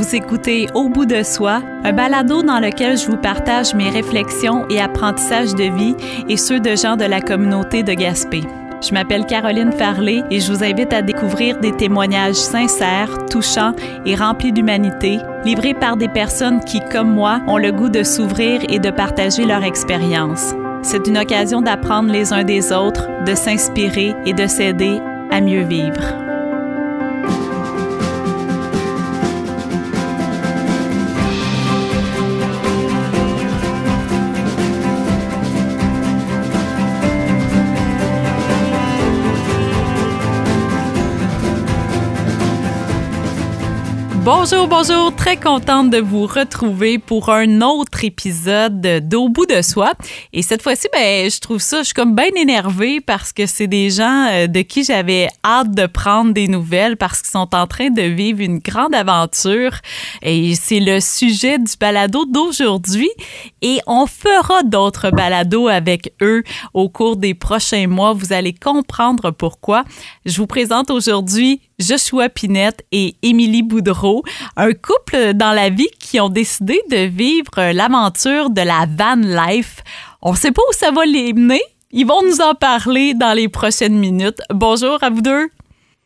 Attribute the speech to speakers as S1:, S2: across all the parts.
S1: Vous écoutez Au bout de soi, un balado dans lequel je vous partage mes réflexions et apprentissages de vie et ceux de gens de la communauté de Gaspé. Je m'appelle Caroline Farley et je vous invite à découvrir des témoignages sincères, touchants et remplis d'humanité, livrés par des personnes qui, comme moi, ont le goût de s'ouvrir et de partager leur expérience. C'est une occasion d'apprendre les uns des autres, de s'inspirer et de s'aider à mieux vivre. Bonjour, bonjour, très contente de vous retrouver pour un autre épisode d'Au bout de soi. Et cette fois-ci, ben, je trouve ça, je suis comme bien énervée parce que c'est des gens euh, de qui j'avais hâte de prendre des nouvelles parce qu'ils sont en train de vivre une grande aventure. Et c'est le sujet du balado d'aujourd'hui. Et on fera d'autres balados avec eux au cours des prochains mois. Vous allez comprendre pourquoi. Je vous présente aujourd'hui Joshua Pinette et Émilie Boudreau, un couple dans la vie qui ont décidé de vivre l'aventure de la van life. On ne sait pas où ça va les mener. Ils vont nous en parler dans les prochaines minutes. Bonjour à vous deux.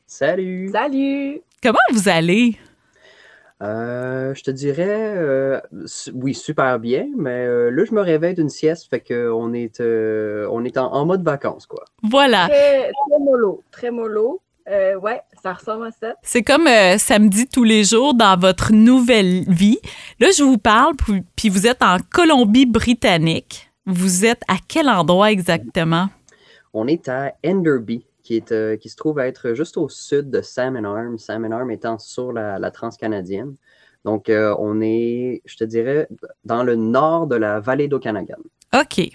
S2: Salut.
S3: Salut.
S1: Comment vous allez?
S2: Euh, je te dirais, euh, oui, super bien, mais euh, là, je me réveille d'une sieste, fait qu'on est, on est en, mode vacances, quoi.
S1: Voilà.
S3: Très, très mollo, très mollo. Euh, ouais, ça ressemble à ça.
S1: C'est comme euh, samedi tous les jours dans votre nouvelle vie. Là, je vous parle, puis vous êtes en Colombie-Britannique. Vous êtes à quel endroit exactement?
S2: On est à Enderby, qui, est, euh, qui se trouve à être juste au sud de Salmon Arm, Salmon Arm étant sur la, la transcanadienne. Donc, on est, je te dirais, dans le nord de la vallée d'Okanagan.
S1: OK.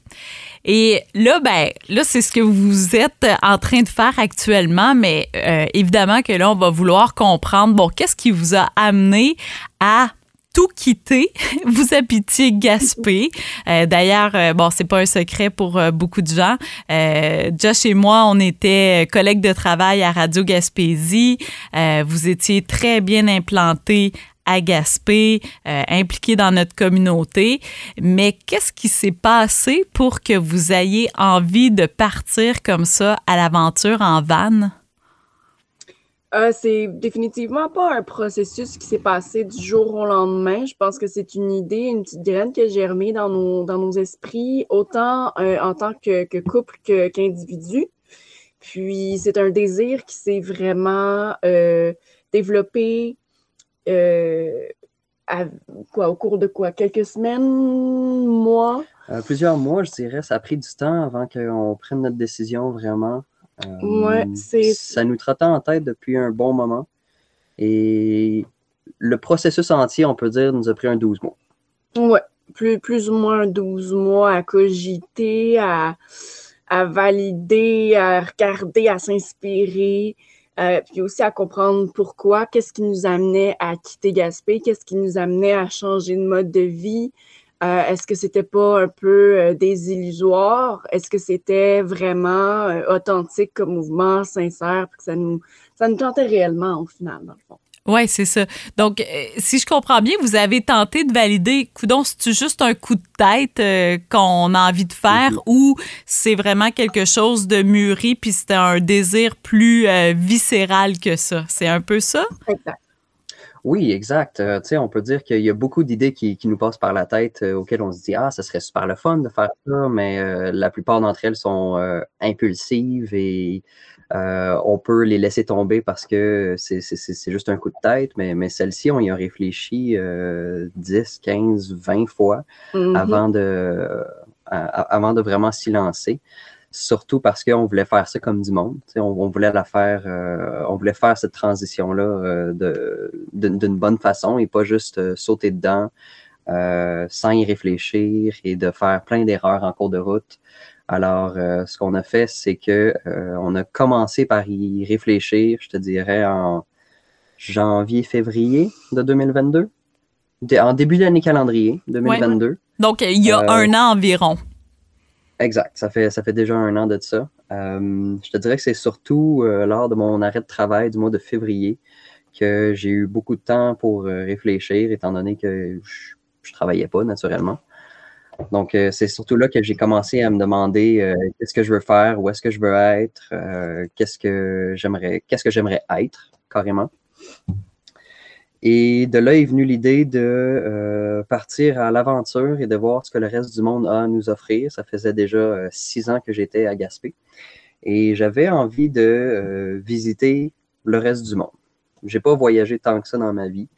S1: Et là, ben, là, c'est ce que vous êtes en train de faire actuellement, mais euh, évidemment que là, on va vouloir comprendre, bon, qu'est-ce qui vous a amené à tout quitter. Vous habitiez Gaspé. Euh, D'ailleurs, euh, bon, c'est pas un secret pour euh, beaucoup de gens. Euh, Josh et moi, on était collègues de travail à Radio Gaspésie. vous étiez très bien implantés à Gaspé, euh, dans notre communauté. Mais qu'est-ce qui s'est passé pour que vous ayez envie de partir comme ça à l'aventure en van?
S3: Euh, c'est définitivement pas un processus qui s'est passé du jour au lendemain. Je pense que c'est une idée, une petite graine qui a germé dans nos, dans nos esprits, autant euh, en tant que, que couple qu'individu. Puis c'est un désir qui s'est vraiment euh, développé euh, quoi, au cours de quoi? Quelques semaines, mois?
S2: Euh, plusieurs mois, je dirais. Ça a pris du temps avant qu'on prenne notre décision vraiment.
S3: Euh, ouais, c'est...
S2: Ça nous trottait en tête depuis un bon moment. Et le processus entier, on peut dire, nous a pris un 12 mois.
S3: Ouais, plus, plus ou moins 12 mois à cogiter, à, à valider, à regarder, à s'inspirer. Euh, puis aussi à comprendre pourquoi, qu'est-ce qui nous amenait à quitter Gaspé, qu'est-ce qui nous amenait à changer de mode de vie. Euh, est-ce que c'était pas un peu euh, désillusoire? Est-ce que c'était vraiment authentique comme mouvement, sincère, puis que ça nous, ça nous tentait réellement au final, dans le fond?
S1: Oui, c'est ça. Donc, euh, si je comprends bien, vous avez tenté de valider, coudon, c'est juste un coup de tête euh, qu'on a envie de faire mm-hmm. ou c'est vraiment quelque chose de mûri puis c'était un désir plus euh, viscéral que ça? C'est un peu ça?
S3: Exact.
S2: Oui, exact. sais, on peut dire qu'il y a beaucoup d'idées qui, qui, nous passent par la tête auxquelles on se dit Ah, ça serait super le fun de faire ça, mais la plupart d'entre elles sont impulsives et euh, on peut les laisser tomber parce que c'est juste un coup de tête, mais, mais celle-ci, on y a réfléchi 10, 15, 20 fois mm-hmm. avant, de, avant de vraiment s'y lancer. Surtout parce qu'on voulait faire ça comme du monde. On, on, voulait la faire, euh, on voulait faire cette transition-là euh, d'une bonne façon et pas juste sauter dedans sans y réfléchir et de faire plein d'erreurs en cours de route. Alors, euh, ce qu'on a fait, c'est que euh, on a commencé par y réfléchir, je te dirais, en janvier-février de 2022, en début d'année calendrier 2022.
S1: Donc, il y a euh, un an environ.
S2: Exact, ça fait, ça fait déjà un an de ça. je te dirais que c'est surtout lors de mon arrêt de travail du mois de février que j'ai eu beaucoup de temps pour réfléchir, étant donné que je, ne travaillais pas naturellement. Donc, c'est surtout là que j'ai commencé à me demander qu'est-ce que je veux faire, où est-ce que je veux être, qu'est-ce que j'aimerais, qu'est-ce que j'aimerais être carrément. Et de là est venue l'idée de euh, partir à l'aventure et de voir ce que le reste du monde a à nous offrir. Ça faisait déjà euh, six ans que j'étais à Gaspé. Et j'avais envie de euh, visiter le reste du monde. J'ai pas voyagé tant que ça dans ma vie.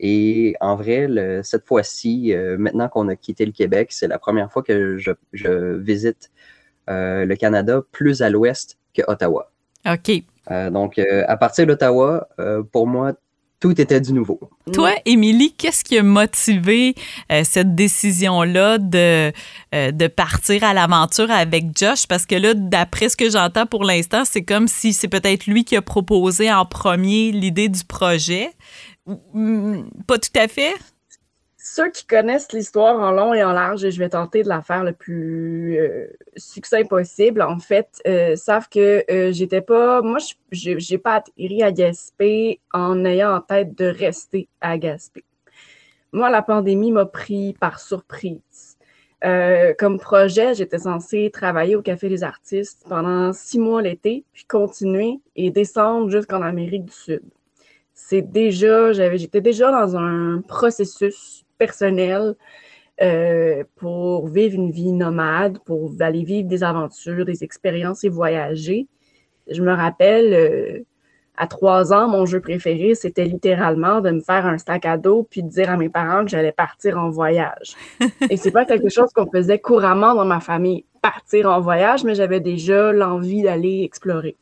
S2: Et en vrai, cette fois-ci, maintenant qu'on a quitté le Québec, c'est la première fois que je, je visite le Canada plus à l'ouest que Ottawa.
S1: OK.
S2: donc, à partir d'Ottawa, pour moi, tout était du nouveau.
S1: Toi, Émilie, qu'est-ce qui a motivé euh, cette décision-là de, euh, de partir à l'aventure avec Josh? Parce que là, d'après ce que j'entends pour l'instant, c'est comme si c'est peut-être lui qui a proposé en premier l'idée du projet. Pas tout à fait?
S3: ceux qui connaissent l'histoire en long et en large, je vais tenter de la faire le plus euh, succinct possible, en fait, euh, savent que euh, j'étais pas. Moi, je n'ai pas atterri à Gaspé en ayant en tête de rester à Gaspé. Moi, la pandémie m'a pris par surprise. comme projet, j'étais censée travailler au Café des artistes pendant six mois l'été, puis continuer et descendre jusqu'en Amérique du Sud. C'est déjà, j'avais, j'étais déjà dans un processus personnel euh, pour vivre une vie nomade, pour aller vivre des aventures, des expériences et voyager. Je me rappelle, euh, à trois ans, mon jeu préféré, c'était littéralement de me faire un sac à dos puis de dire à mes parents que j'allais partir en voyage. et c'est pas quelque chose qu'on faisait couramment dans ma famille, partir en voyage, mais j'avais déjà l'envie d'aller explorer.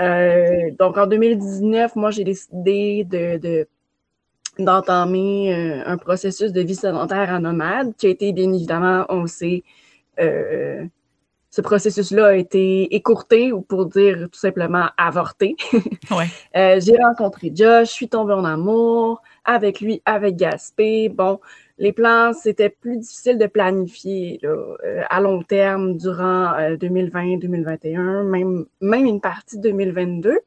S3: Euh, donc en 2019, moi, j'ai décidé de d'entamer euh, un processus de vie sédentaire à nomade qui a été, bien évidemment, on sait, euh, ce processus-là a été écourté ou pour dire tout simplement avorté. Euh, j'ai rencontré Josh, je suis tombée en amour avec lui, avec Gaspé. Bon, les plans, c'était plus difficile de planifier à long terme durant 2020-2021, même, même une partie de 2022.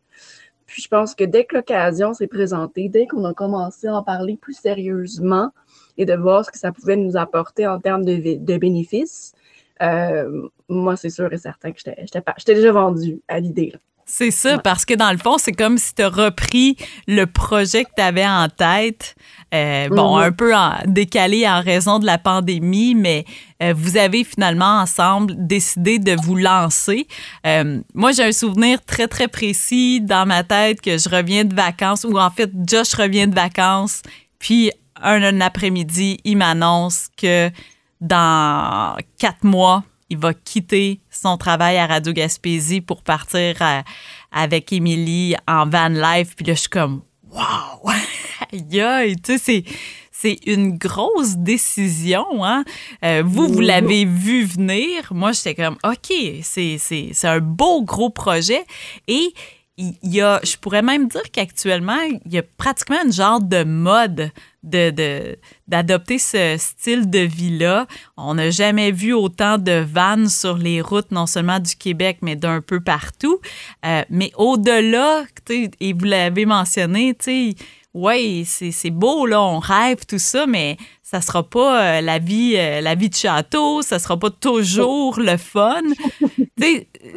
S3: Puis je pense que dès que l'occasion s'est présentée, dès qu'on a commencé à en parler plus sérieusement et de voir ce que ça pouvait nous apporter en termes de, bénéfices, euh, moi, c'est sûr et certain que j'étais déjà vendue à l'idée.
S1: C'est ça, parce que dans le fond, c'est comme si tu as repris le projet que tu avais en tête. Euh, bon, mm-hmm. un peu en, décalé en raison de la pandémie, mais euh, vous avez finalement ensemble décidé de vous lancer. Euh, moi, j'ai un souvenir très, très précis dans ma tête que je reviens de vacances, ou en fait, Josh revient de vacances, puis un après-midi, il m'annonce que dans quatre mois, il va quitter son travail à Radio Gaspésie pour partir avec Émilie en van life. Puis là, je suis comme, wow! Aïe, tu sais, c'est une grosse décision. Hein? Euh, vous, vous l'avez vu venir. Moi, j'étais comme, OK, c'est un beau gros projet. Et il y a, je pourrais même dire qu'actuellement, il y a pratiquement une genre de mode de, d'adopter ce style de vie-là. On n'a jamais vu autant de vannes sur les routes, non seulement du Québec, mais d'un peu partout. Euh, mais au-delà, et vous l'avez mentionné, oui, c'est beau, là, on rêve, tout ça, mais ça sera pas euh, la vie euh, la vie de château, ça sera pas toujours le fun.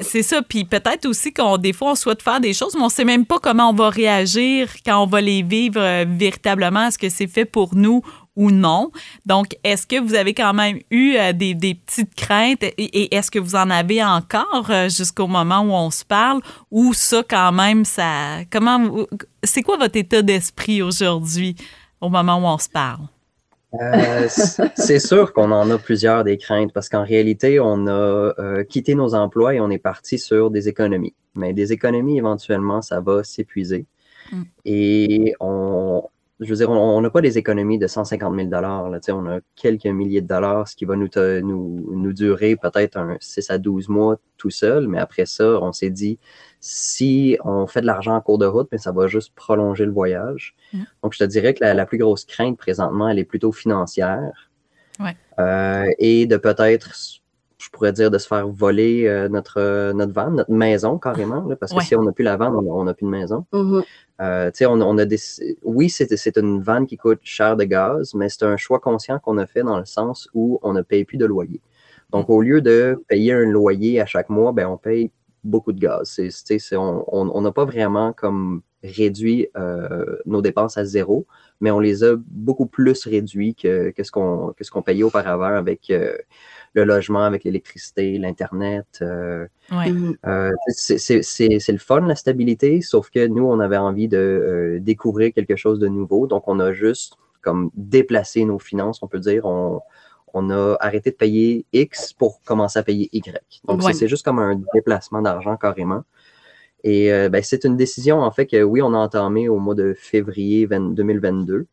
S1: c'est ça. Puis peut-être aussi qu'on des fois on souhaite faire des choses, mais on sait même pas comment on va réagir quand on va les vivre euh, véritablement. Est-ce que c'est fait pour nous ou non? Donc, est-ce que vous avez quand même eu des, des, petites craintes? Et, est-ce que vous en avez encore jusqu'au moment où on se parle? Ou ça quand même, ça... Comment... C'est quoi votre état d'esprit aujourd'hui au moment où on se parle?
S2: Euh, c'est sûr qu'on en a plusieurs des craintes parce qu'en réalité, on a euh, quitté nos emplois et on est parti sur des économies. Mais des économies, éventuellement, ça va s'épuiser. Mm. Et on, je veux dire, on n'a pas des économies de 150 000 là, On a quelques milliers de dollars, ce qui va nous, nous, nous durer peut-être un 6 à 12 mois tout seul. Mais après ça, on s'est dit, si on fait de l'argent en cours de route, mais ça va juste prolonger le voyage. Mm. Donc, je te dirais que la, plus grosse crainte présentement, elle est plutôt financière.
S1: Ouais.
S2: Euh, et de peut-être je pourrais dire, de se faire voler euh, notre, notre van, notre maison carrément, parce que si on n'a plus la van, on n'a plus de maison.
S3: Mhm.
S2: Euh, on, on, a des... Oui, c'est une vanne qui coûte cher de gaz, mais c'est un choix conscient qu'on a fait dans le sens où on ne paye plus de loyer. Donc, au lieu de payer un loyer à chaque mois, ben, on paye beaucoup de gaz. on n'a pas vraiment comme réduit euh, nos dépenses à zéro, mais on les a beaucoup plus réduits que, que ce qu'on payait auparavant avec euh, le logement, avec l'électricité, l'Internet. Euh,
S1: mhm.
S2: c'est le fun, la stabilité, sauf que nous, on avait envie de découvrir quelque chose de nouveau. Donc, on a juste comme déplacé nos finances, on peut dire. On, on a arrêté de payer X pour commencer à payer Y. Donc, c'est juste comme un déplacement d'argent carrément. Et euh, ben, c'est une décision, en fait, que oui, on a entamé au mois de février 2022,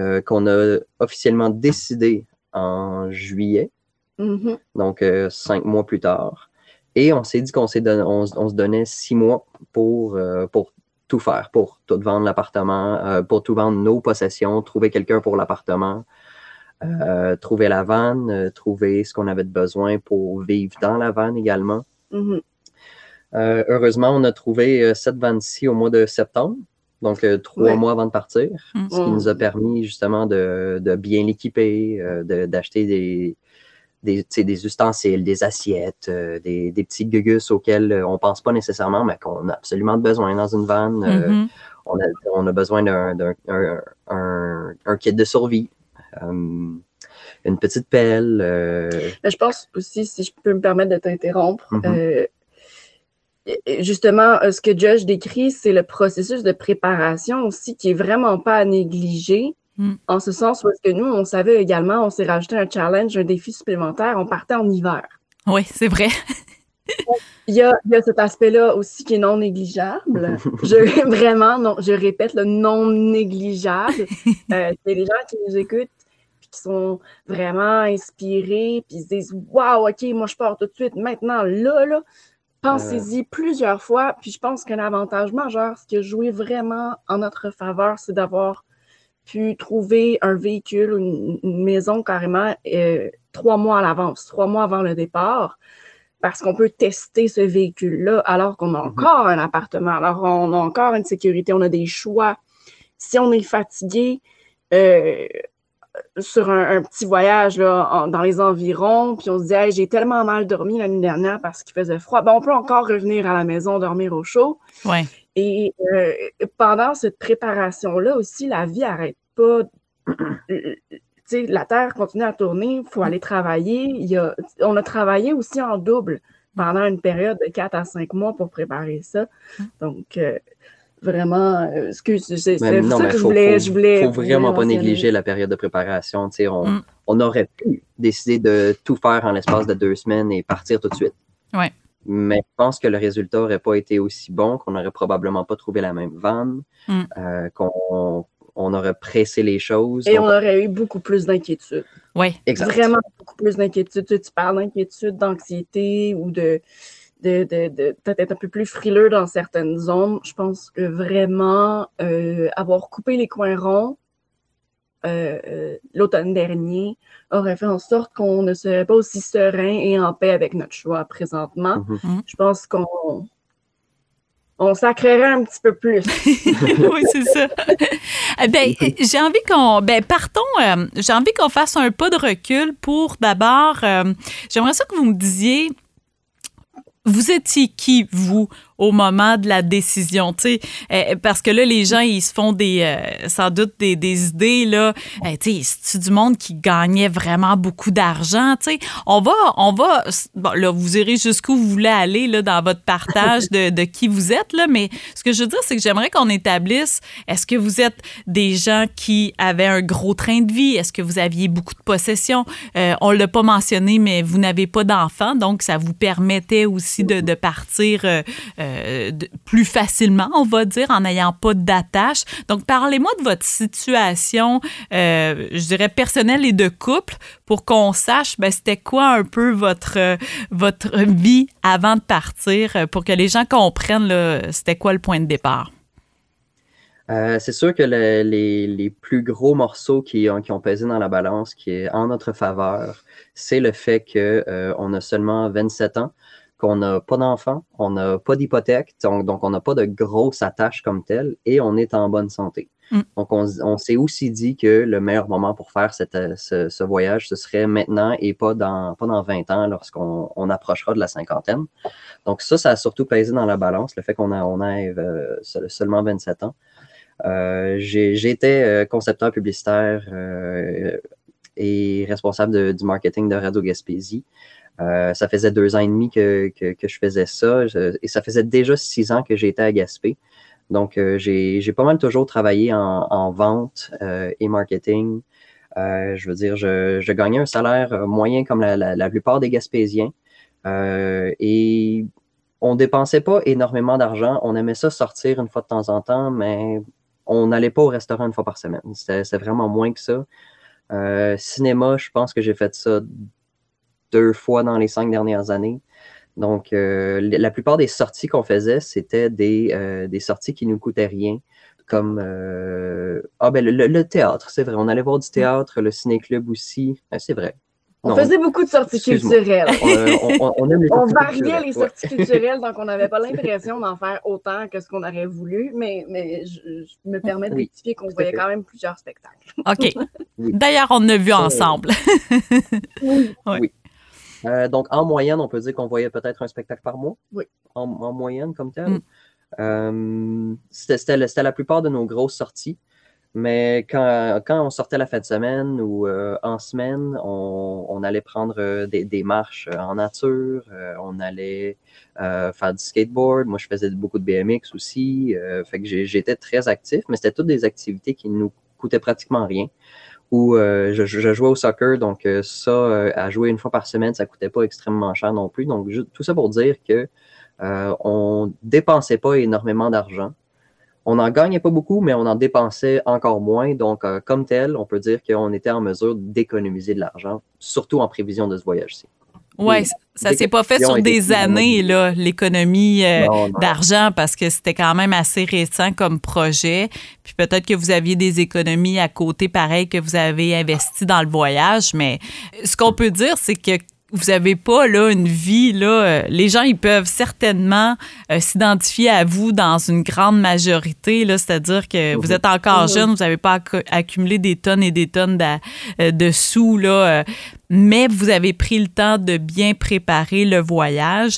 S2: euh, qu'on a officiellement décidé en juillet,
S3: mm-hmm.
S2: donc euh, cinq mois plus tard. Et on s'est dit qu'on on, se donnait six mois pour, pour tout faire, pour tout vendre l'appartement, pour tout vendre nos possessions, trouver quelqu'un pour l'appartement, trouver la vanne, trouver ce qu'on avait de besoin pour vivre dans la vanne également.
S3: Mm-hmm.
S2: Euh, heureusement, on a trouvé euh, cette vanne-ci au mois de septembre, donc euh, trois mois avant de partir,
S1: mm.
S2: ce qui nous a permis justement de, bien l'équiper, d'acheter des, des, ustensiles, des assiettes, des, petits gugus auxquels on ne pense pas nécessairement, mais qu'on a absolument besoin dans une vanne.
S1: Mm-hmm.
S2: on, a, besoin d'un un, kit de survie. Une petite pelle.
S3: Je pense aussi, si je peux me permettre de t'interrompre, justement, euh, ce que Josh décrit, c'est le processus de préparation aussi qui est vraiment pas à négliger.
S1: Mm.
S3: En ce sens parce que nous, on savait également, on s'est rajouté un challenge, un défi supplémentaire, on partait en hiver.
S1: Oui, c'est vrai.
S3: il, y a, cet aspect-là aussi qui est non négligeable. je, vraiment, non, je répète, le non négligeable. Euh, c'est les gens qui nous écoutent qui sont vraiment inspirés, puis ils se disent Waouh, OK, moi je pars tout de suite, maintenant, là, là. Pensez-y plusieurs fois. Puis je pense qu'un avantage majeur, ce qui a joué vraiment en notre faveur, c'est d'avoir pu trouver un véhicule ou une, maison carrément euh, trois mois à l'avance, trois mois avant le départ, parce qu'on peut tester ce véhicule-là alors qu'on a mm-hmm. encore un appartement, alors on a encore une sécurité, on a des choix. Si on est fatigué, euh, sur un, petit voyage là, dans les environs, puis on se dit j'ai tellement mal dormi l'année dernière parce qu'il faisait froid. Ben, on peut encore revenir à la maison, dormir au chaud.
S1: Ouais.
S3: Et euh, pendant cette préparation-là aussi, la vie n'arrête pas. la Terre continue à tourner, il faut aller travailler. Il y a, on a travaillé aussi en double pendant une période de 4 à 5 mois pour préparer ça. Mm. Donc, euh, vraiment, euh, excuse, c'est ça que je voulais. je voulais
S2: faut vraiment pas négliger la période de préparation. On, mm. on aurait pu décider de tout faire en l'espace de deux semaines et partir tout de suite.
S1: Ouais.
S2: Mais je pense que le résultat n'aurait pas été aussi bon, qu'on n'aurait probablement pas trouvé la même vanne,
S1: mm.
S2: euh, qu'on on aurait pressé les choses.
S3: Et on aurait eu beaucoup plus d'inquiétude.
S1: Oui,
S2: exact.
S3: Vraiment beaucoup plus d'inquiétude. Tu, tu parles d'inquiétude, d'anxiété ou de de, de, peut-être un peu plus frileux dans certaines zones. Je pense que vraiment euh, avoir coupé les coins ronds euh, euh, l'automne dernier aurait fait en sorte qu'on ne serait pas aussi serein et en paix avec notre choix présentement.
S2: Mm-hmm. Mm-hmm.
S3: Je pense qu'on on sacrerait un petit peu plus.
S1: oui, c'est ça. ben, j'ai envie qu'on, ben, partons, j'ai envie qu'on fasse un pas de recul pour d'abord, j'aimerais ça que vous me disiez, vous étiez qui, vous, au moment de la décision, tu sais, euh, parce que là, les gens, ils se font des, euh, sans doute des, des idées, là, euh, tu sais, du monde qui gagnait vraiment beaucoup d'argent, tu sais. On va, on va, bon, là, vous irez jusqu'où vous voulez aller, là, dans votre partage de, de qui vous êtes, là, mais ce que je veux dire, c'est que j'aimerais qu'on établisse, est-ce que vous êtes des gens qui avaient un gros train de vie? Est-ce que vous aviez beaucoup de possessions? on l'a pas mentionné, mais vous n'avez pas d'enfants, donc ça vous permettait aussi de, de partir euh, plus facilement, on va dire, en n'ayant pas d'attache. Donc, parlez-moi de votre situation, euh, je dirais, personnelle et de couple pour qu'on sache, ben, c'était quoi un peu votre, votre vie avant de partir, pour que les gens comprennent, c'était quoi le point de départ?
S2: Euh, c'est sûr que le- les, plus gros morceaux qui ont, qui pesé dans la balance, qui est en notre faveur, c'est le fait que euh, on a seulement 27 ans, qu'on n'a pas d'enfants, on n'a pas d'hypothèque, donc, on n'a pas de grosses attaches comme telles, et on est en bonne santé.
S1: Mm.
S2: Donc on, s'est aussi dit que le meilleur moment pour faire cette, ce, ce voyage, ce serait maintenant et pas dans, pas dans 20 ans lorsqu'on on approchera de la cinquantaine. Donc ça, ça a surtout pesé dans la balance, le fait qu'on a, on ait euh, se- seulement 27 ans. Euh, j'ai- J'étais euh, concepteur publicitaire euh, et responsable de- du marketing de Radio Gaspésie. Euh, ça faisait deux ans et demi que, que, que je faisais ça et ça faisait déjà six ans que j'étais à Gaspé. Donc, euh, j'ai pas mal toujours travaillé en, en vente euh, et marketing. Euh, je veux dire, je, je gagnais un salaire euh, moyen comme la, la, la plupart des Gaspésiens. Et on dépensait pas énormément d'argent. On aimait ça sortir une fois de temps en temps, mais on n'allait pas au restaurant une fois par semaine. C'était vraiment moins que ça. Cinéma, je pense que j'ai fait ça deux fois dans les cinq dernières années. Donc, euh, la plupart des sorties qu'on faisait, c'était des, euh, des sorties qui nous coûtaient rien, comme euh, ah ben le, théâtre, c'est vrai. On allait voir du théâtre, le ciné-club aussi. Euh, c'est vrai.
S3: On
S2: Non,
S3: faisait beaucoup de sorties culturelles.
S2: on, on- on aime les
S3: On
S2: sorties
S3: variait
S2: culturelles,
S3: les
S2: ouais.
S3: sorties culturelles, donc on n'avait pas l'impression d'en faire autant que ce qu'on aurait voulu, mais, mais je, je me permets de
S2: Oui,
S3: rectifier qu'on voyait
S2: fait.
S3: quand même plusieurs spectacles.
S1: OK.
S2: Oui.
S1: D'ailleurs, on a vu ensemble.
S2: Euh, donc, en moyenne, on peut dire qu'on voyait peut-être un spectacle par mois?
S3: Oui.
S2: En, en moyenne, comme tel?
S1: Mm.
S2: Euh, c'était la- plupart de nos grosses sorties. Mais quand, quand on sortait la fin de semaine ou euh, en semaine, on, on allait prendre des, des marches en nature, euh, on allait euh, faire du skateboard. Moi, je faisais beaucoup de BMX aussi. fait que j'étais très actif, mais c'était toutes des activités qui nous coûtaient pratiquement rien. Ou euh, je, je jouais au soccer, donc euh, ça, euh, à jouer une fois par semaine, ça coûtait pas extrêmement cher non plus. Donc, tout ça pour dire que euh, on dépensait pas énormément d'argent. On n'en gagnait pas beaucoup, mais on en dépensait encore moins. Donc, euh, comme tel, on peut dire qu'on était en mesure d'économiser de l'argent, surtout en prévision de ce voyage-ci.
S1: Oui, ça s'est pas fait sur des années, là, l'économie euh, d'argent, parce que c'était quand même assez récent comme projet. Puis peut-être que vous aviez des économies à côté, pareil, que vous avez investi dans le voyage. Mais ce qu'on peut dire, c'est que vous avez pas là une vie là euh, les gens ils peuvent certainement euh, s'identifier à vous dans une grande majorité là c'est-à-dire que vous êtes encore jeune vous n'avez pas accu- accumulé des tonnes et des tonnes d'a- euh, de sous là euh, mais vous avez pris le temps de bien préparer le voyage.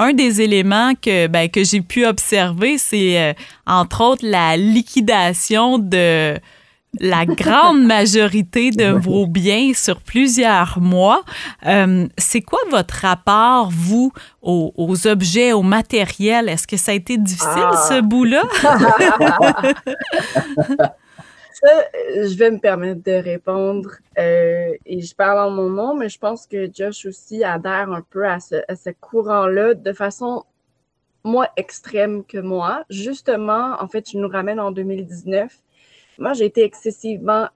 S1: Un des éléments que, ben, que j'ai pu observer, c'est euh, entre autres la liquidation de la grande majorité de vos biens sur plusieurs mois. Euh, c'est quoi votre rapport, vous, aux, aux objets, au matériel? Est-ce que ça a été difficile,
S3: Ah.
S1: ce bout-là?
S3: Ça, je vais me permettre de répondre euh, et je parle en mon nom, mais je pense que Josh aussi adhère un peu à ce, à ce courant-là de façon moins extrême que moi. Justement, en fait, je nous ramène en 2019. Moi, j'ai été excessivement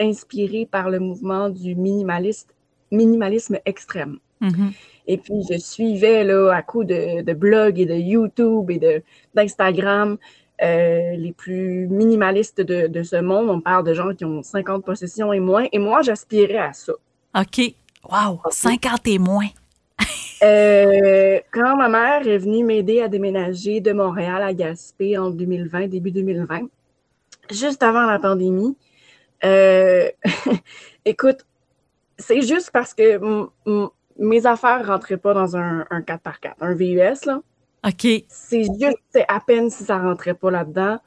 S3: inspirée par le mouvement du minimaliste, minimalisme extrême.
S1: Mhm.
S3: Et puis, je suivais là, à coup de, de blogs et de YouTube et de- d'Instagram euh, les plus minimalistes de, de ce monde. On parle de gens qui ont 50 possessions et moins. Et moi, j'aspirais à ça.
S1: OK. Wow, 50 et moins.
S3: Euh, quand ma mère est venue m'aider à déménager de Montréal à Gaspé en 2020, début 2020, juste avant la pandémie, euh, écoute, c'est juste parce que mes affaires rentraient pas dans un, un 4x4, un VUS, là.
S1: OK.
S3: C'est juste, c'est à peine si ça rentrait pas là-dedans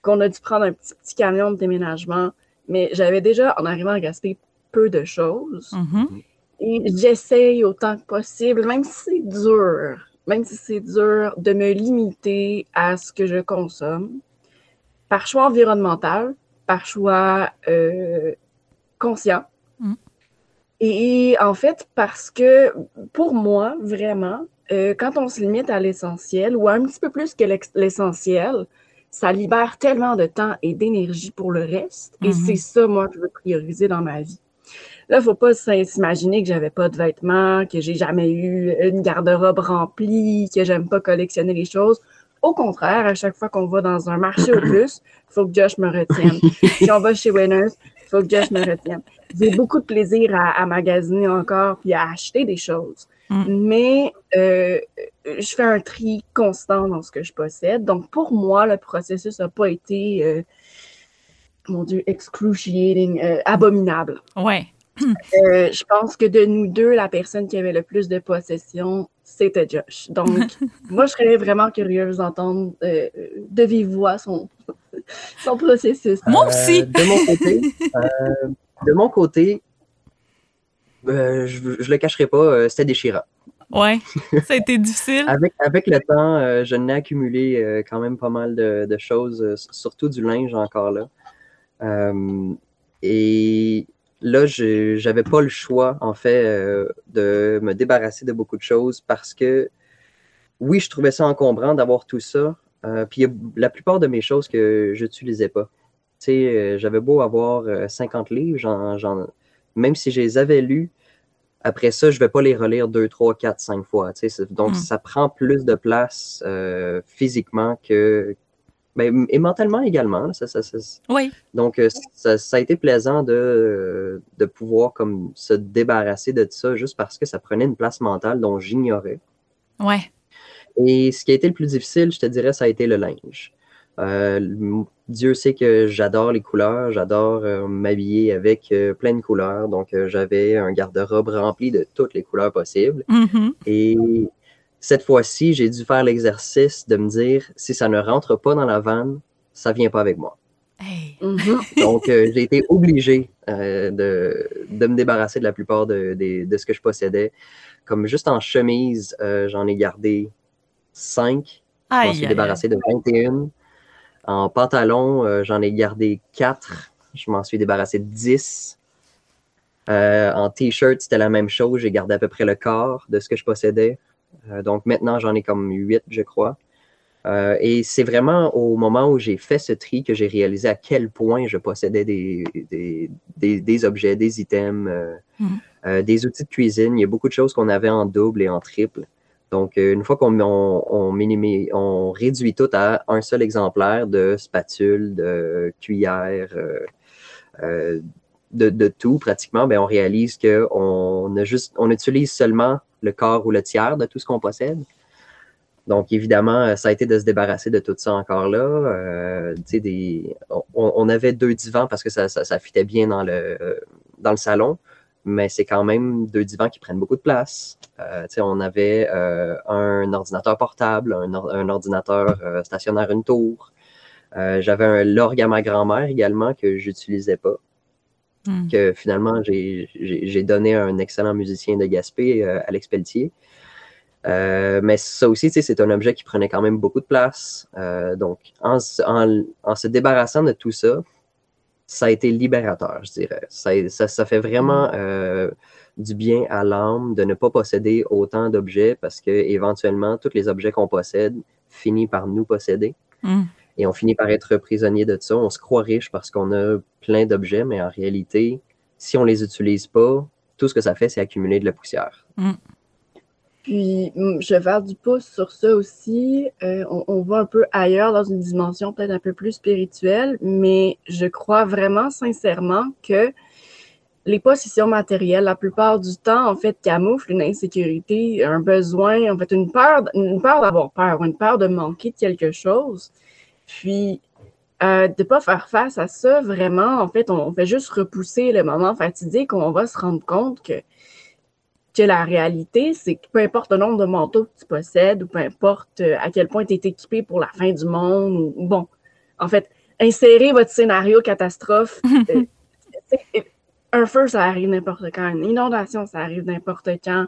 S3: qu'on a dû prendre un petit, petit camion de déménagement. Mais j'avais déjà, en arrivant à Gaspé, peu de choses.
S1: Mhm.
S3: Et j'essaye autant que possible, même si c'est dur, même si c'est dur, de me limiter à ce que je consomme par choix environnemental, par choix euh, conscient.
S1: Mm.
S3: Et en fait, parce que pour moi, vraiment, euh, quand on se limite à l'essentiel ou un petit peu plus que l'essentiel, ça libère tellement de temps et d'énergie pour le reste. Et
S1: Mhm.
S3: c'est ça, moi, que je veux prioriser dans ma vie. Là, faut pas s'imaginer que j'avais pas de vêtements, que j'ai jamais eu une garde-robe remplie, que j'aime pas collectionner les choses. Au contraire, à chaque fois qu'on va dans un marché au plus, il faut que Josh me retienne. si on va chez Winners, il faut que Josh me retienne. J'ai beaucoup de plaisir à, magasiner encore puis à acheter des choses. Mm. Mais euh, je fais un tri constant dans ce que je possède. Donc, pour moi, le processus n'a pas été, euh, mon Dieu, excruciating, euh, abominable.
S1: Ouais.
S3: je pense que de nous deux, la personne qui avait le plus de possession, c'était Josh. Donc, moi, je serais vraiment curieuse d'entendre de vive voix son, son processus.
S1: Moi aussi!
S2: de mon côté, de mon côté euh, je ne le cacherai pas, euh, c'était déchirant.
S1: Ouais, ça a été difficile.
S2: avec, avec le temps, euh, je n'ai accumulé quand même pas mal de, choses, surtout du linge encore là. et là, je n'avais pas le choix, en fait, de me débarrasser de beaucoup de choses parce que, oui, je trouvais ça encombrant d'avoir tout ça. puis la plupart de mes choses que je n'utilisais pas. Tu sais, j'avais beau avoir 50 livres, même si je les avais lus, après ça, je ne vais pas les relire deux, trois, quatre, cinq fois. Donc, hmm. ça prend plus de place euh, physiquement que. Ben, et mentalement également. Ça,
S1: oui.
S2: Donc, euh, ça, a été plaisant de, de pouvoir comme se débarrasser de ça juste parce que ça prenait une place mentale dont j'ignorais.
S1: Ouais.
S2: Et ce qui a été le plus difficile, je te dirais, ça a été le linge. Euh, Dieu sait que j'adore les couleurs, j'adore euh, m'habiller avec euh, plein de couleurs. Donc, j'avais un garde-robe rempli de toutes les couleurs possibles.
S1: Mm-hmm.
S2: Et cette fois-ci, j'ai dû faire l'exercice de me dire si ça ne rentre pas dans la vanne, ça vient pas avec moi.
S3: Mm-hmm.
S2: Donc, j'ai été obligé de, de, me débarrasser de la plupart de, de, ce que je possédais. Comme juste en chemise, j'en ai gardé cinq. Je m'en suis débarrassé de 21. En pantalon, euh, j'en ai gardé 4. Je m'en suis débarrassé de 10. Euh, en t-shirt, c'était la même chose. J'ai gardé à peu près le quart de ce que je possédais. Euh, donc maintenant, j'en ai comme 8, je crois. et c'est vraiment au moment où j'ai fait ce tri que j'ai réalisé à quel point je possédais des, des, objets, des items, mm. des outils de cuisine. Il y a beaucoup de choses qu'on avait en double et en triple. Donc, euh, une fois qu'on on, réduit tout à un seul exemplaire de spatule, de cuillère, euh, euh, de, tout pratiquement, ben, on réalise qu'on on utilise seulement le quart ou le tiers de tout ce qu'on possède. Donc, évidemment, ça a été de se débarrasser de tout ça encore là. on, avait deux divans parce que ça, ça, fitait bien dans le, dans le salon mais c'est quand même deux divans qui prennent beaucoup de place. Euh, on avait euh, un ordinateur portable, un, ordinateur euh, stationnaire une tour. Euh, j'avais un lorg à ma grand-mère également que j'utilisais pas. Hmm. Que finalement, j'ai donné à un excellent musicien de Gaspé, Alex Pelletier. mais ça aussi, c'est un objet qui prenait quand même beaucoup de place. donc, en, en, se débarrassant de tout ça, ça a été libérateur, je dirais. Ça, ça, fait vraiment mm. euh, du bien à l'âme de ne pas posséder autant d'objets parce que éventuellement, tous les objets qu'on possède finissent par nous posséder.
S1: Mm.
S2: Et on finit par être prisonnier de ça. On se croit riche parce qu'on a plein d'objets, mais en réalité, si on les utilise pas, tout ce que ça fait, c'est accumuler de la poussière.
S1: Mm.
S3: Puis, mm, je vais faire du pouce sur ça aussi. Euh, on, va un peu ailleurs dans une dimension peut-être un peu plus spirituelle, mais je crois vraiment sincèrement que les possessions matérielles, la plupart du temps, en fait, camouflent une insécurité, un besoin, en fait, une peur, une peur d'avoir peur, une peur de manquer de quelque chose. Puis, euh, de ne pas faire face à ça, vraiment, en fait, on, on fait juste repousser le moment fatidique où on va se rendre compte que que la réalité, c'est que peu importe le nombre de manteaux que tu possèdes ou peu importe euh, à quel point tu es équipé pour la fin du monde, ou bon, en fait, insérez votre scénario catastrophe. Euh, un feu, ça arrive n'importe quand. Une inondation, ça arrive n'importe quand.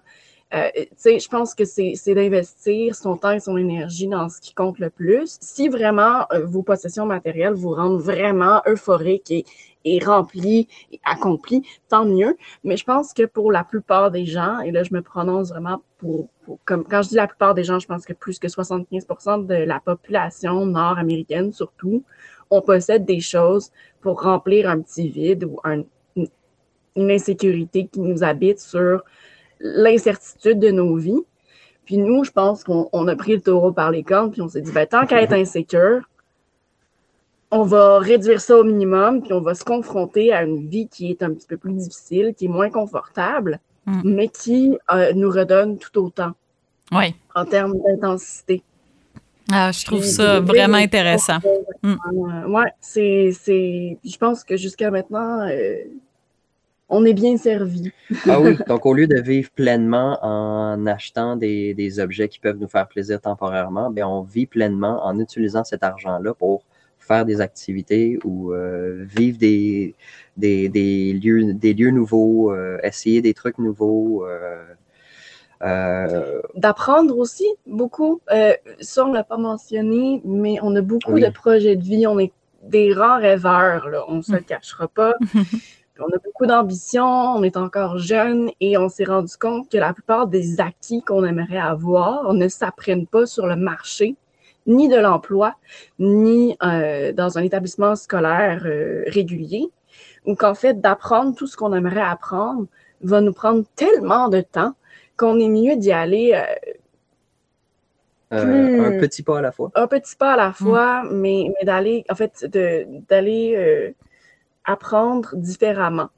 S3: Euh, je pense que c'est d'investir son temps et son énergie dans ce qui compte le plus. Si vraiment vos possessions matérielles vous rendent vraiment euphorique et, est rempli et accompli, tant mieux. Mais je pense que pour la plupart des gens, et là je me prononce vraiment pour, comme quand je dis la plupart des gens, je pense que plus que 75% de la population nord-américaine surtout, on possède des choses pour remplir un petit vide ou une insécurité qui nous habite sur l'incertitude de nos vies. Puis nous, je pense qu'on a pris le taureau par les cornes, puis on s'est dit, ben, tant qu'à être insécure, on va réduire ça au minimum, puis on va se confronter à une vie qui est un petit peu plus difficile, qui est moins confortable, mm. mais qui euh, nous redonne tout autant.
S1: Oui.
S3: En termes d'intensité.
S1: Ah, je trouve ça vraiment intéressant.
S3: Mm. Oui, c'est, Je pense que jusqu'à maintenant, euh, on est bien servi.
S2: ah oui, donc au lieu de vivre pleinement en achetant des, des objets qui peuvent nous faire plaisir temporairement, bien, on vit pleinement en utilisant cet argent-là pour faire des activités ou euh, vivre des, des, des, lieux, des lieux nouveaux, euh, essayer des trucs nouveaux.
S3: Euh, D'apprendre aussi beaucoup. ça, on ne l'a pas mentionné, mais on a beaucoup de projets de vie. On est des rares rêveurs, là, on ne se le cachera pas. on a beaucoup d'ambition, on est encore jeune et on s'est rendu compte que la plupart des acquis qu'on aimerait avoir ne s'apprennent pas sur le marché, ni de l'emploi, ni euh, dans un établissement scolaire euh, régulier, ou qu'en fait, d'apprendre tout ce qu'on aimerait apprendre va nous prendre tellement de temps qu'on est mieux d'y aller.
S2: Euh, un petit pas à la fois.
S3: Un petit pas à la fois, mais, mais d'aller, en fait, d'aller apprendre différemment.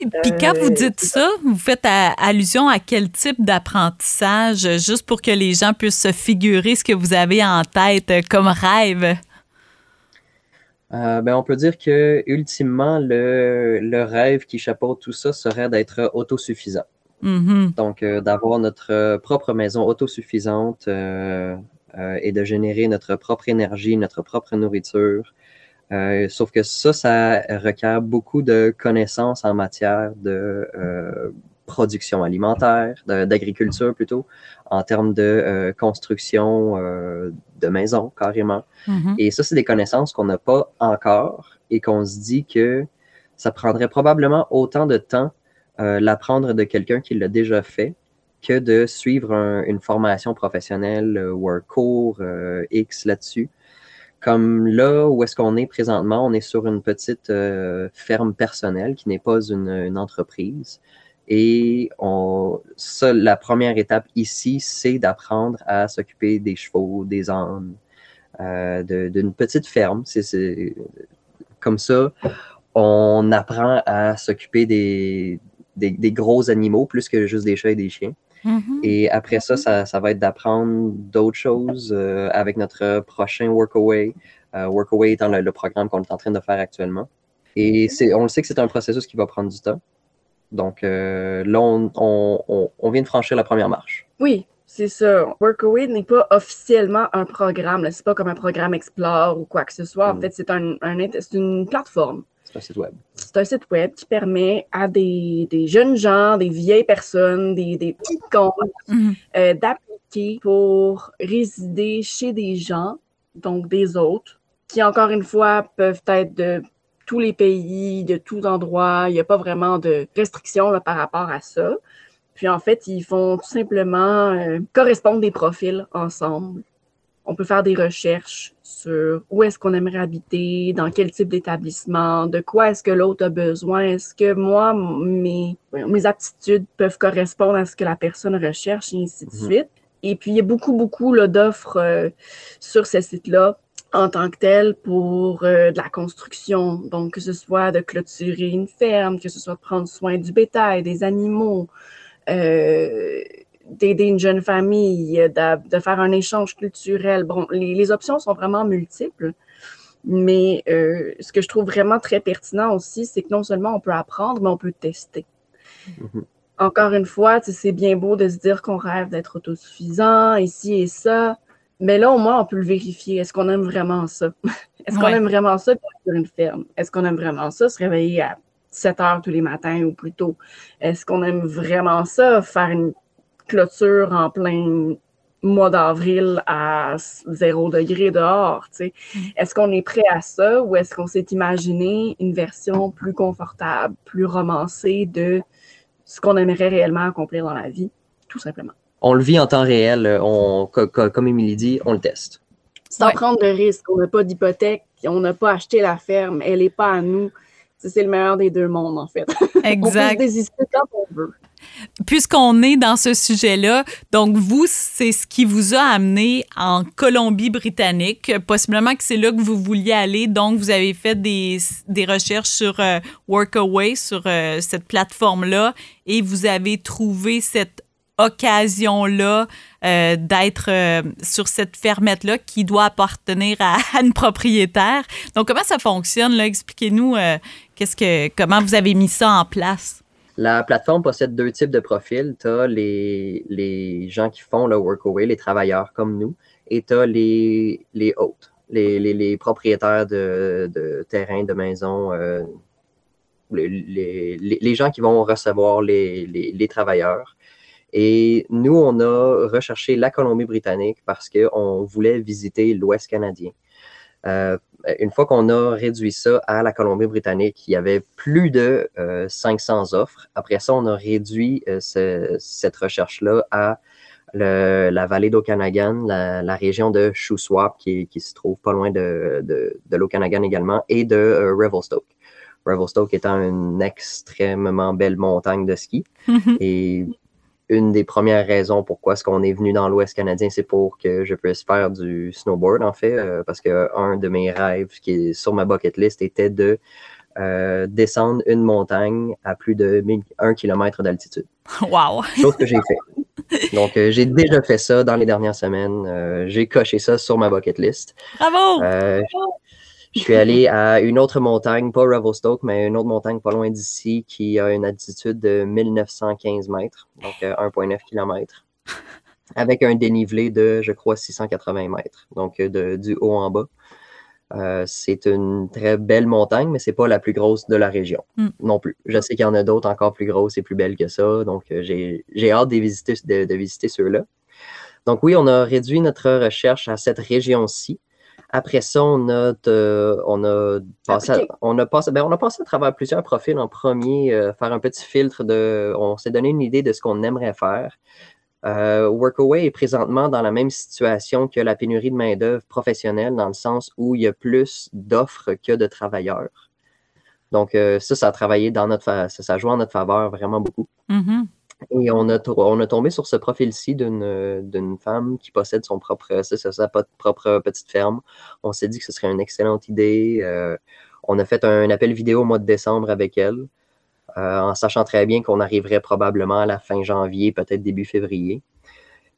S1: Et puis quand vous dites ça, vous faites allusion à quel type d'apprentissage, juste pour que les gens puissent se figurer ce que vous avez en tête comme rêve?
S2: Euh, ben, on peut dire que ultimement, le, le, rêve qui chapeaute tout ça serait d'être autosuffisant. Mm-hmm. Donc, euh, d'avoir notre propre maison autosuffisante euh, et de générer notre propre énergie, notre propre nourriture, euh, sauf que ça, ça requiert beaucoup de connaissances en matière de euh, production alimentaire, d'agriculture plutôt, en termes de euh, construction de maisons carrément. Mm-hmm. Et ça, c'est des connaissances qu'on n'a pas encore et qu'on se dit que ça prendrait probablement autant de temps l'apprendre de quelqu'un qui l'a déjà fait que de suivre une formation professionnelle ou un cours X là-dessus. Comme là où est-ce qu'on est présentement, on est sur une petite euh, ferme personnelle qui n'est pas une, entreprise. Et ça, la première étape ici, c'est d'apprendre à s'occuper des chevaux, des ânes, euh, d'une petite ferme. Comme ça, on apprend à s'occuper des, des, gros animaux plus que juste des chats et des chiens. Mm-hmm. Et après ça, ça, va être d'apprendre d'autres choses euh, avec notre prochain Workaway. Euh, Workaway étant le, programme qu'on est en train de faire actuellement. Et on le sait que c'est un processus qui va prendre du temps. Donc euh, là, on, vient de franchir la première marche.
S3: Oui, c'est ça. Workaway n'est pas officiellement un programme. C'est pas comme un programme Explore ou quoi que ce soit. En mm. fait, c'est un, une plateforme
S2: c'est un site web.
S3: C'est un site web qui permet à des, jeunes gens, des vieilles personnes, des, des petits comptes mhm. euh, d'appliquer pour résider chez des gens, donc des autres, qui encore une fois peuvent être de tous les pays, de tous endroits. Il n'y a pas vraiment de restrictions par rapport à ça. Puis en fait, ils font tout simplement euh, correspondre des profils ensemble on peut faire des recherches sur où est-ce qu'on aimerait habiter, dans quel type d'établissement, de quoi est-ce que l'autre a besoin, est-ce que moi, mes, mes aptitudes peuvent correspondre à ce que la personne recherche, et ainsi de mhm. suite. Et puis, il y a beaucoup, beaucoup d'offres euh, sur ce site-là en tant que tel pour euh, de la construction. Donc, que ce soit de clôturer une ferme, que ce soit de prendre soin du bétail, des animaux, euh, d'aider une jeune famille, de, faire un échange culturel. Bon, les, options sont vraiment multiples, mais euh, ce que je trouve vraiment très pertinent aussi, c'est que non seulement on peut apprendre, mais on peut tester. Mm-hmm. Encore une fois, c'est bien beau de se dire qu'on rêve d'être autosuffisant, ici et ça, mais là, au moins, on peut le vérifier. Est-ce qu'on aime vraiment ça? Est-ce qu'on aime vraiment ça sur une ferme? Est-ce qu'on aime vraiment ça se réveiller à 7 heures tous les matins ou plus tôt? Est-ce qu'on aime vraiment ça faire une clôture en plein mois d'avril à zéro degré dehors. Mm. Est-ce qu'on est prêt à ça ou est-ce qu'on s'est imaginé une version plus confortable, plus romancée de ce qu'on aimerait réellement accomplir dans la vie, tout simplement?
S2: On le vit en temps réel. On, comme Émilie dit, on le teste.
S3: Sans prendre de risque. On n'a pas d'hypothèque, on n'a pas acheté la ferme, elle n'est pas à nous. C'est le meilleur des deux mondes, en fait.
S1: Exact.
S3: on peut se désister quand on veut.
S1: Puisqu'on est dans ce sujet-là, donc vous, c'est ce qui vous a amené en Colombie-Britannique. Possiblement que c'est là que vous vouliez aller. Donc, vous avez fait des, des recherches sur euh, Workaway, sur euh, cette plateforme-là, et vous avez trouvé cette occasion-là euh, d'être sur cette fermette-là qui doit appartenir à, une propriétaire. Donc, comment ça fonctionne? Expliquez-nous qu'est-ce que, comment vous avez mis ça en place?
S2: La plateforme possède deux types de profils. Tu as les, gens qui font le workaway, les travailleurs comme nous, et tu as les, les hôtes, les, propriétaires de, de terrains, de maisons, euh, les, gens qui vont recevoir les, travailleurs. Et nous, on a recherché la Colombie-Britannique parce qu'on voulait visiter l'Ouest canadien. Euh, une fois qu'on a réduit ça à la Colombie-Britannique, il y avait plus de 500 euh, offres. Après ça, on a réduit euh, cette recherche-là à la vallée d'Okanagan, la, région de Shuswap, qui, qui, se trouve pas loin de, de, l'Okanagan également, et de Revelstoke. Revelstoke étant une extrêmement belle montagne de ski. et une des premières raisons pourquoi est-ce qu'on est venu dans l'Ouest canadien, c'est pour que je puisse faire du snowboard, en fait, euh, parce que un de mes rêves qui est sur ma bucket list était de euh, descendre une montagne à plus de 1 km d'altitude.
S1: Wow!
S2: Chose que j'ai fait. Donc, euh, j'ai déjà fait ça dans les dernières semaines. j'ai coché ça sur ma bucket list.
S1: Bravo!
S2: Je suis allé à une autre montagne, pas Revelstoke, mais une autre montagne pas loin d'ici qui a une altitude de 1915 mètres, donc 1,9 euh, km, avec un dénivelé de, je crois, 680 mètres, donc euh, de, du haut en bas. Euh, c'est une très belle montagne, mais c'est pas la plus grosse de la région hmm. non plus. Je sais qu'il y en a d'autres encore plus grosses et plus belles que ça, donc j'ai hâte de visiter, de visiter ceux-là. Donc oui, on a réduit notre recherche à cette région-ci. Après ça, on a, on a passé, à, on a passé, ben, on a passé à travers plusieurs profils en premier, euh, faire un petit filtre de, on s'est donné une idée de ce qu'on aimerait faire. Euh, Workaway est présentement dans la même situation que la pénurie de main-d'œuvre professionnelle, dans le sens où il y a plus d'offres que de travailleurs. Donc, euh, ça, ça a travaillé dans notre, ça, ça joue en notre faveur vraiment beaucoup.
S1: Mm-hmm.
S2: Et on a, on a tombé sur ce profil-ci d'une femme qui possède son propre, sa propre petite ferme. On s'est dit que ce serait une excellente idée. Euh, on a fait un appel vidéo au mois de décembre avec elle, euh, en sachant très bien qu'on arriverait probablement à la fin janvier, peut-être début février.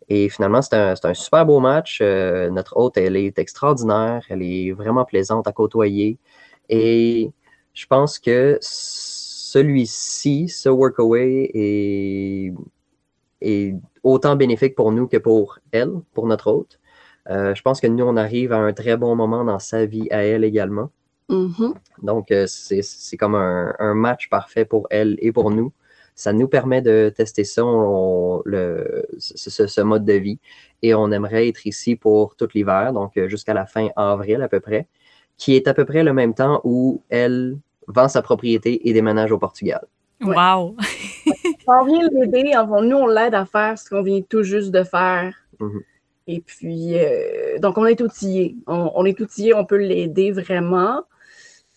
S2: Et finalement, c'est un, un, super beau match. Euh, notre hôte, elle est extraordinaire. Elle est vraiment plaisante à côtoyer. Et je pense que celui-ci, ce workaway, est, est, autant bénéfique pour nous que pour elle, pour notre hôte. Euh, je pense que nous, on arrive à un très bon moment dans sa vie à elle également.
S3: Mm-hmm.
S2: Donc, euh, c'est comme un, match parfait pour elle et pour nous. Ça nous permet de tester ça, le, ce, mode de vie. Et on aimerait être ici pour tout l'hiver, donc euh, jusqu'à la fin avril à peu près, qui est à peu près le même temps où elle vend sa propriété et déménage au Portugal.
S1: Wow!
S3: on vient l'aider, nous, on l'aide à faire ce qu'on vient tout juste de faire.
S2: Mhm.
S3: Et puis, euh, donc, on est outillé. On, est outillé, on peut l'aider vraiment.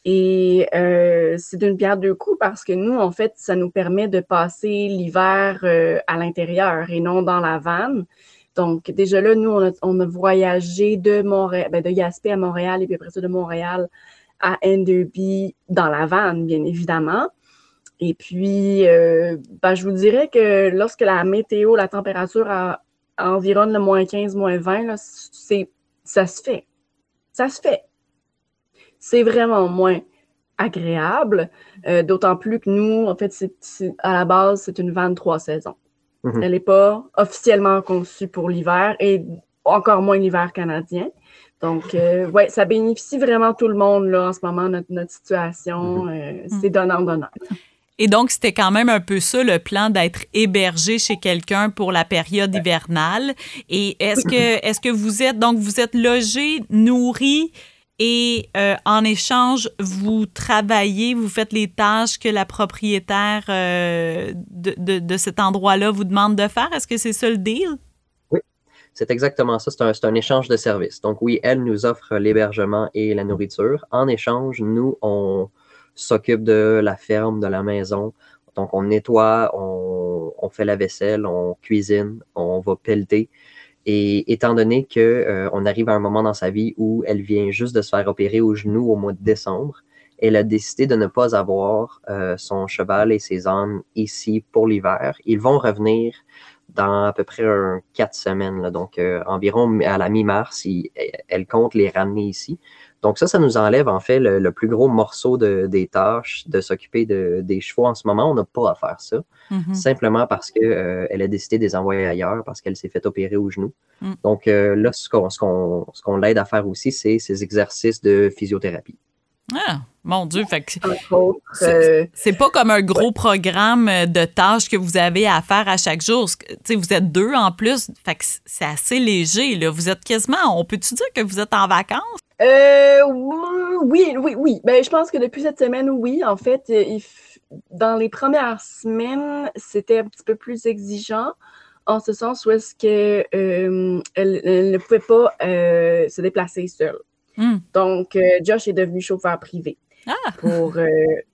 S3: Et euh, c'est d'une pierre deux coups parce que nous, en fait, ça nous permet de passer l'hiver euh, à l'intérieur et non dans la vanne. Donc, déjà là, nous, on a, voyagé de Montréal, ben, de Gaspé à Montréal et puis après ça de Montréal à Enderby dans la vanne, bien évidemment. Et puis, euh, ben, je vous dirais que lorsque la météo, la température a, environne le moins 15, moins 20, là, ça se fait. Ça se fait. C'est vraiment moins agréable, euh, d'autant plus que nous, en fait, à la base, c'est une vanne trois saisons.
S2: Mm-hmm.
S3: Elle n'est pas officiellement conçue pour l'hiver et encore moins l'hiver canadien. Donc, euh, ouais, ça bénéficie vraiment tout le monde là, en ce moment, notre, situation. Mhm. Euh, c'est donnant-donnant.
S1: Et donc, c'était quand même un peu ça le plan d'être hébergé chez quelqu'un pour la période hivernale. Et est-ce que, est-ce que vous êtes, donc, vous êtes logé, nourri et euh, en échange, vous travaillez, vous faites les tâches que la propriétaire de, de, de, cet endroit-là vous demande de faire? Est-ce que c'est ça le deal?
S2: C'est exactement ça, c'est un, échange de services. Donc oui, elle nous offre l'hébergement et la nourriture. En échange, nous, on s'occupe de la ferme, de la maison. Donc on nettoie, on, fait la vaisselle, on cuisine, on va pelleter. Et étant donné qu'on euh, arrive à un moment dans sa vie où elle vient juste de se faire opérer au genou au mois de décembre, elle a décidé de ne pas avoir euh, son cheval et ses ânes ici pour l'hiver. Ils vont revenir dans à peu près quatre semaines, donc euh, environ à la mi-mars, elle compte les ramener ici. Donc ça, ça nous enlève en fait le, plus gros morceau de, des tâches de s'occuper de, des chevaux en ce moment. On n'a pas à faire ça, mm-hmm. simplement parce qu'elle euh, elle a décidé de les envoyer ailleurs parce qu'elle s'est fait opérer au genou. Mm. Donc euh, là, ce qu'on ce qu'on l'aide à faire aussi, c'est ces exercices de physiothérapie.
S1: Ah, mon Dieu, fait euh, c'est pas comme un gros programme de tâches que vous avez à faire à chaque jour. vous êtes deux en plus, fait que c'est assez léger. Là. Vous êtes quasiment, on peut-tu dire que vous êtes en vacances?
S3: Euh, oui, oui, oui. Ben, je pense que depuis cette semaine, oui. En fait, euh, dans les premières semaines, c'était un petit peu plus exigeant, en ce sens où est-ce qu'elle euh, elle, ne pouvait pas se déplacer seule. Hmm. Donc, Josh est devenu chauffeur privé ah! pour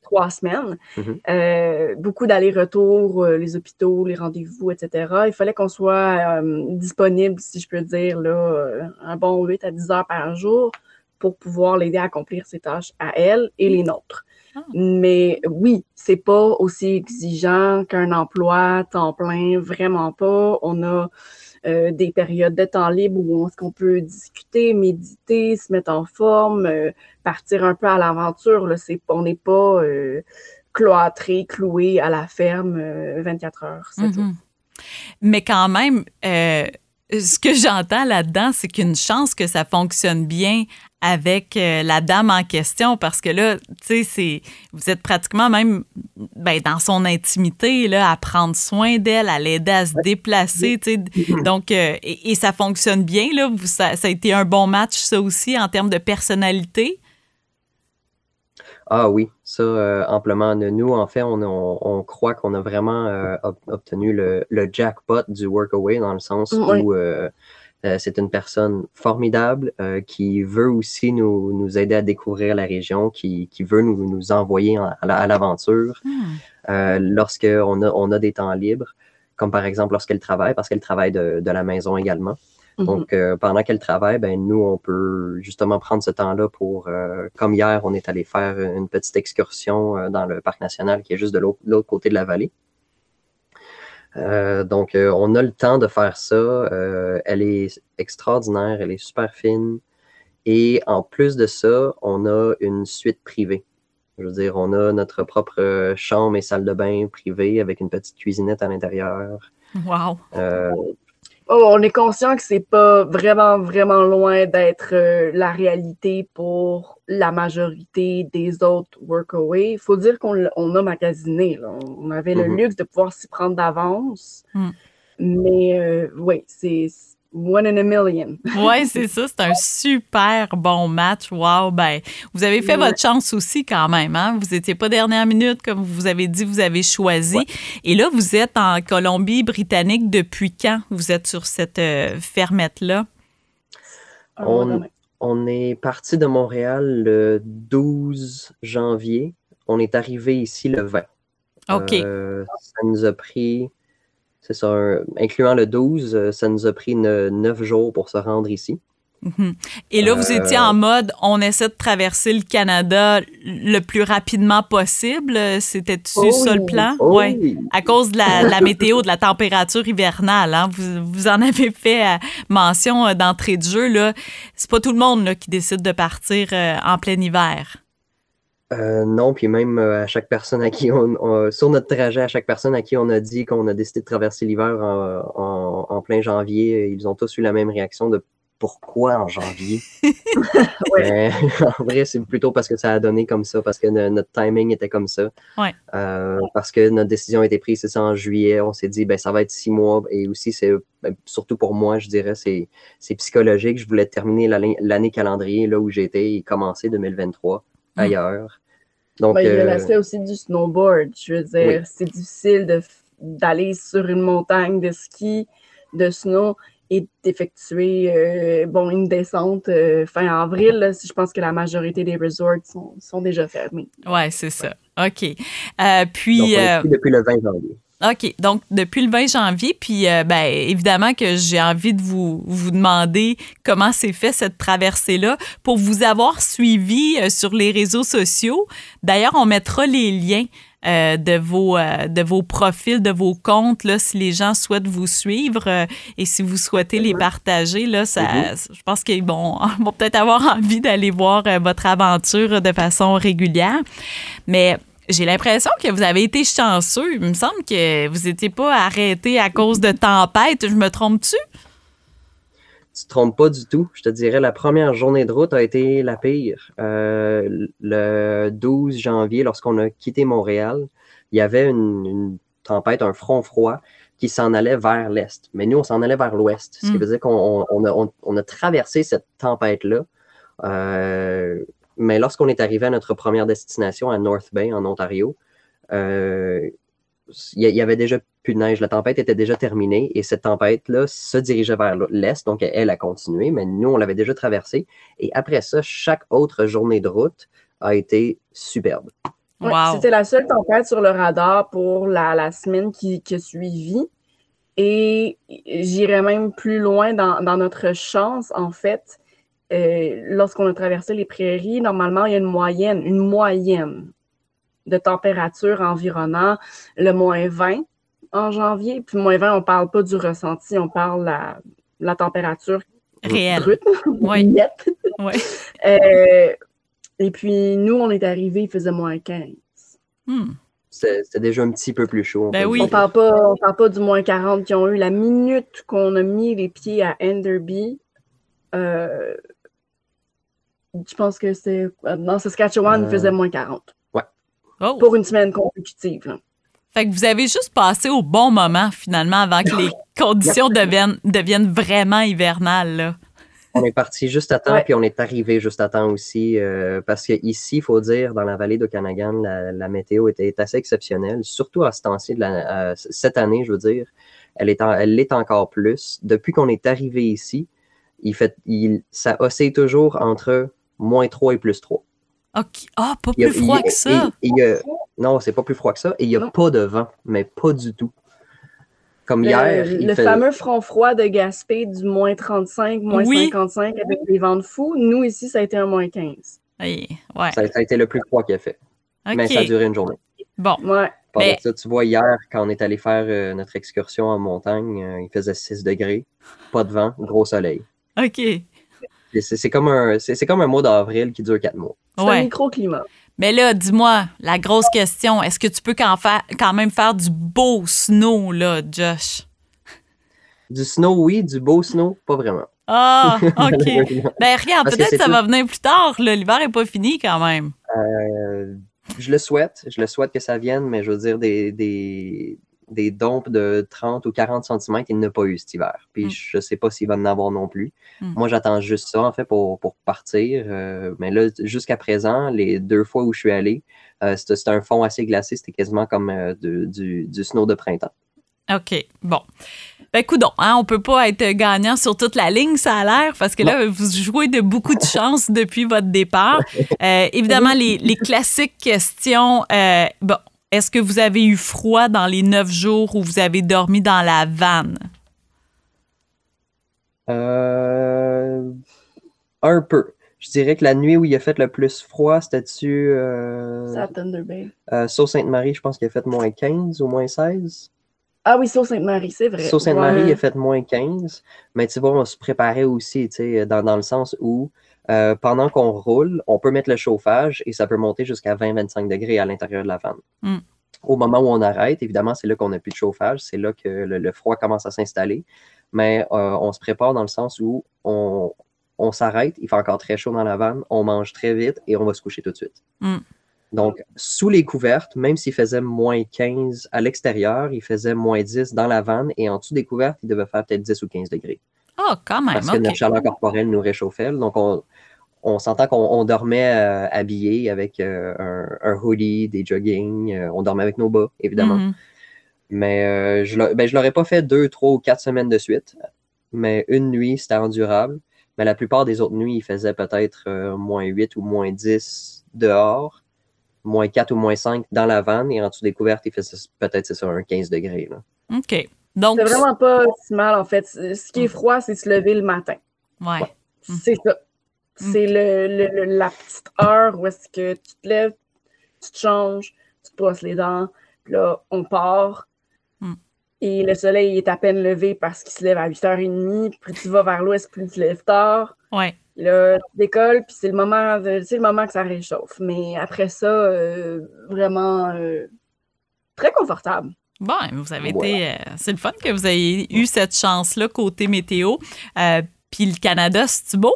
S3: trois semaines. Mm-hmm. beaucoup d'allers-retours, les hôpitaux, les rendez-vous, etc. Il fallait qu'on soit disponible, si je peux dire, là, un bon 8 à 10 heures par jour pour pouvoir l'aider à accomplir ses tâches à elle et les nôtres. Ah. Mais oui, c'est pas aussi exigeant qu'un emploi temps plein, vraiment pas. On a euh, des périodes de temps libre où on, qu'on peut discuter, méditer, se mettre en forme, euh, partir un peu à l'aventure. on n'est pas euh, cloîtré, cloué à la ferme 24 heures, 7 mm-hmm.
S1: Mais quand même, ce que j'entends là-dedans, c'est qu'une chance que ça fonctionne bien avec euh, la dame en question parce que là, tu sais, vous êtes pratiquement même ben, dans son intimité, là, à prendre soin d'elle, à l'aider à se déplacer, tu sais. Donc, euh, et, ça fonctionne bien, là? ça, a été un bon match, ça aussi, en termes de personnalité?
S2: Ah oui, ça, euh, amplement. Nous, en fait, on, croit qu'on a vraiment obtenu le, jackpot du workaway dans le sens où euh, c'est une personne formidable euh, qui veut aussi nous, aider à découvrir la région, qui, veut nous, envoyer à l'aventure hmm. euh, lorsqu'on a, on a des temps libres, comme par exemple lorsqu'elle travaille, parce qu'elle travaille de, la maison également. Mm-hmm. Donc, pendant qu'elle travaille, ben, nous, on peut justement prendre ce temps-là pour, comme hier, on est allé faire une petite excursion dans le parc national qui est juste de l'autre côté de la vallée. Euh, donc, euh, on a le temps de faire ça. Euh, elle est extraordinaire, elle est super fine. Et en plus de ça, on a une suite privée. Je veux dire, on a notre propre chambre et salle de bain privée avec une petite cuisinette à l'intérieur.
S1: Wow!
S3: Oh, on est conscient que c'est pas vraiment, vraiment loin d'être euh, la réalité pour la majorité des autres workaway. Il faut dire qu'on a magasiné. On avait le mm-hmm. luxe de pouvoir s'y prendre d'avance. Mm. Mais euh, oui, c'est One in a million.
S1: oui, c'est ça. C'est un super bon match. Wow. Ben, vous avez fait votre chance aussi quand même. Hein? Vous n'étiez pas dernière minute, comme vous avez dit, vous avez choisi. Et là, vous êtes en Colombie-Britannique depuis quand vous êtes sur cette euh, fermette-là?
S2: On, est parti de Montréal le 12 janvier. On est arrivé ici le 20.
S1: OK. Euh,
S2: ça nous a pris c'est ça, incluant le 12, euh, ça nous a pris neuf jours pour se rendre ici.
S1: Mhm. Et là, vous étiez en euh, mode, on essaie de traverser le Canada le plus rapidement possible. C'était-tu oh ça le plan?
S2: Oh
S1: À cause de la, météo, de la température hivernale. Hein? Vous, en avez fait euh, mention d'entrée de jeu. Là. C'est pas tout le monde qui décide de partir en plein hiver.
S2: Euh, non, puis même euh, à chaque personne à qui on, sur notre trajet, à chaque personne à qui on a dit qu'on a décidé de traverser l'hiver en, plein janvier, ils ont tous eu la même réaction de pourquoi en janvier? en vrai, c'est plutôt parce que ça a donné comme ça, parce que notre timing était comme ça. Euh, parce que notre décision a été prise, c'est ça, en juillet. On s'est dit, ben, ça va être six mois. Et aussi, c'est ben, surtout pour moi, je dirais, c'est psychologique. Je voulais terminer l'année calendrier là où j'étais et commencer 2023 Mm. Ailleurs.
S3: Donc, ben, il y a euh, l'aspect aussi du snowboard. Je veux dire, c'est difficile d'aller sur une montagne de ski, de snow et d'effectuer euh, bon, une descente euh, fin avril. je pense que la majorité des resorts sont, déjà fermés.
S1: Oui, c'est ça. OK. puis.
S2: depuis le 20 janvier.
S1: OK. Donc, depuis le 20 janvier, puis euh, ben, évidemment que j'ai envie de vous, vous demander comment s'est fait cette traversée-là pour vous avoir suivi euh, sur les réseaux sociaux. D'ailleurs, on mettra les liens euh, de, vos, de vos profils, de vos comptes, là, si les gens souhaitent vous suivre et si vous souhaitez les partager, là, ça, mm-hmm. je pense qu'ils vont, vont peut-être avoir envie d'aller voir votre aventure de façon régulière. Mais j'ai l'impression que vous avez été chanceux. Il me semble que vous n'étiez pas arrêté à cause de tempête. Je me trompe-tu?
S2: Tu te trompes pas du tout. Je te dirais, la première journée de route a été la pire. Euh, le 12 janvier, lorsqu'on a quitté Montréal, il y avait une, tempête, un front froid qui s'en allait vers l'est. Mais nous, on s'en allait vers l'ouest. Ce qui hmm. veut dire qu'on a, traversé cette tempête-là. Euh, mais lorsqu'on est arrivé à notre première destination, à North Bay, en Ontario, euh, il y, avait déjà plus de neige. La tempête était déjà terminée et cette tempête-là se dirigeait vers l'est, donc elle a continué, mais nous, on l'avait déjà traversée. Et après ça, chaque autre journée de route a été superbe.
S3: C'était la seule tempête sur le radar pour la, semaine qui, qui, a suivi. Et j'irais même plus loin dans, dans, notre chance, en fait. Euh, lorsqu'on a traversé les prairies, normalement, il y a une moyenne, une moyenne de température environnant le moins 20 en janvier. Puis moins 20, on ne parle pas du ressenti, on parle la, la température
S1: réelle.
S3: Brute,
S1: oui.
S3: Euh, et puis, nous, on est arrivés, il faisait moins 15.
S2: Hmm. C'était déjà un petit peu plus chaud.
S1: Ben oui.
S3: On ne parle, pas, parle pas du moins 40 qui ont eu la minute qu'on a mis les pieds à Enderby. Euh, je pense que c'est. Dans Saskatchewan, il faisait moins 40.
S2: Ouais.
S3: Oh. Pour une semaine consécutive.
S1: Fait que vous avez juste passé au bon moment, finalement, avant que les conditions deviennent, deviennent vraiment hivernales.
S2: On est parti juste à temps, puis on est arrivé juste à temps aussi. Euh, parce qu'ici, il faut dire, dans la vallée d'Okanagan, la, la météo était assez exceptionnelle, surtout à ce temps-ci, cette année, je veux dire. Elle est, elle l'est encore plus. Depuis qu'on est arrivé ici, il fait, il, ça oscille toujours entre moins 3 et plus 3.
S1: OK. Ah, pas plus froid que ça.
S2: non, c'est pas plus froid que ça. Et il n'y a pas de vent, mais pas du tout. Comme hier.
S3: Le fameux front froid de Gaspé du moins 35, moins 55 avec les vents de fou. Nous, ici, ça a été un moins 15.
S1: ouais.
S2: ça, a été le plus froid qu'il a fait. Mais ça a duré une journée.
S1: Bon.
S3: Ouais.
S2: ça, tu vois, hier, quand on est allé faire euh, notre excursion en montagne, euh, il faisait 6 degrés, pas de vent, gros soleil.
S1: OK.
S2: C'est comme, un, comme un mois d'avril qui dure quatre mois.
S3: C'est un microclimat.
S1: Mais là, dis-moi, la grosse question, est-ce que tu peux quand, faire, quand même faire du beau snow, là, Josh?
S2: Du snow, oui. Du beau snow, pas vraiment.
S1: Ah, OK. ben, regarde, peut-être que ça va venir plus tard. L'hiver n'est pas fini quand même.
S2: Euh, je le souhaite. Je le souhaite que ça vienne, mais je veux dire, des, des dompes de 30 ou 40 cm, il n'a pas eu cet hiver. Puis mm. je ne sais pas s'il va en avoir non plus. Mm. Moi, j'attends juste ça, en fait, pour, pour partir. Euh, mais là, jusqu'à présent, les deux fois où je suis allé, euh, c'était un fond assez glacé. C'était quasiment comme euh, du, du, snow de printemps.
S1: OK. Bon. Ben, coudon, hein, on peut pas être gagnant sur toute la ligne, ça a l'air, parce que là, vous jouez de beaucoup de chance depuis votre départ. évidemment, les, les, classiques questions. bon, est-ce que vous avez eu froid dans les neuf jours où vous avez dormi dans la vanne?
S2: Euh, un peu. Je dirais que la nuit où il a fait le plus froid, c'était-tu. Euh,
S3: à Thunder Bay.
S2: Euh, Sault-Sainte-Marie, je pense qu'il a fait moins 15 ou moins 16.
S3: Ah oui, Sault-Sainte-Marie, c'est vrai.
S2: Sault-Sainte-Marie, il a fait moins 15. Mais tu vois, on se préparait aussi, tu sais, dans, dans, le sens où euh, pendant qu'on roule, on peut mettre le chauffage et ça peut monter jusqu'à 20-25 degrés à l'intérieur de la vanne.
S1: Mm.
S2: Au moment où on arrête, évidemment, c'est là qu'on n'a plus de chauffage, c'est là que le, froid commence à s'installer. Mais euh, on se prépare dans le sens où on, s'arrête, il fait encore très chaud dans la vanne, on mange très vite et on va se coucher tout de suite.
S1: Mm.
S2: Donc, sous les couvertes, même s'il faisait moins 15 à l'extérieur, il faisait moins 10 dans la vanne et en dessous des couvertes, il devait faire peut-être 10 ou 15 degrés.
S1: Oh, quand même.
S2: Parce que notre chaleur corporelle nous réchauffait. Donc, on, on s'entend qu'on dormait euh, habillé avec euh, un, hoodie, des jogging. Euh, on dormait avec nos bas, évidemment. Mm-hmm. Mais je ne ben, l'aurais pas fait deux, trois ou quatre semaines de suite. Mais une nuit, c'était endurable. Mais la plupart des autres nuits, il faisait peut-être moins 8 ou moins 10 dehors. moins 4 ou moins 5 dans la vanne et en dessous des couvertes, il fait peut-être c'est ça, un 15 degrés. Là.
S1: OK. Donc.
S3: C'est vraiment pas si mal, en fait. Ce qui est froid, c'est se lever le matin.
S1: Ouais.
S3: C'est ça. C'est le, la petite heure où est-ce que tu te lèves, tu te changes, tu te brosses les dents, puis là, on part.
S1: Mm.
S3: Et le soleil est à peine levé parce qu'il se lève à 8h30. Plus tu vas vers l'ouest, plus tu te lèves tard.
S1: Ouais.
S3: Là, tu décolles, puis c'est le moment le moment que ça réchauffe. Mais après ça, euh, vraiment euh, très confortable.
S1: Bon, vous avez été. Euh, c'est le fun que vous ayez eu cette chance-là côté météo. puis le Canada, c'est beau?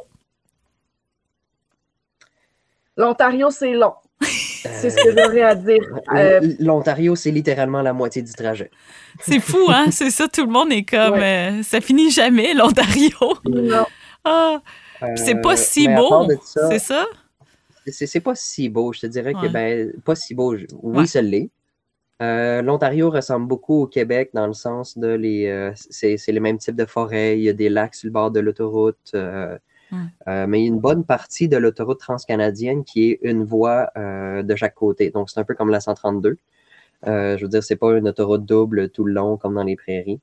S3: L'Ontario, c'est long. C'est ce que j'aurais à dire.
S2: L'Ontario, c'est littéralement la moitié du trajet.
S1: C'est fou, hein? c'est ça, tout le monde est comme. ça finit jamais, l'Ontario.
S3: Non.
S1: Ah! c'est pas si beau, c'est ça?
S2: C'est pas si beau. Je te dirais que, ben, pas si beau. Oui, ça l'est. Euh, L'Ontario ressemble beaucoup au Québec dans le sens de les. Euh, c'est les mêmes types de forêts, il y a des lacs sur le bord de l'autoroute. Euh, mais il y a une bonne partie de l'autoroute transcanadienne qui est une voie de chaque côté. Donc, c'est un peu comme la 132. je veux dire, c'est pas une autoroute double tout le long comme dans les prairies.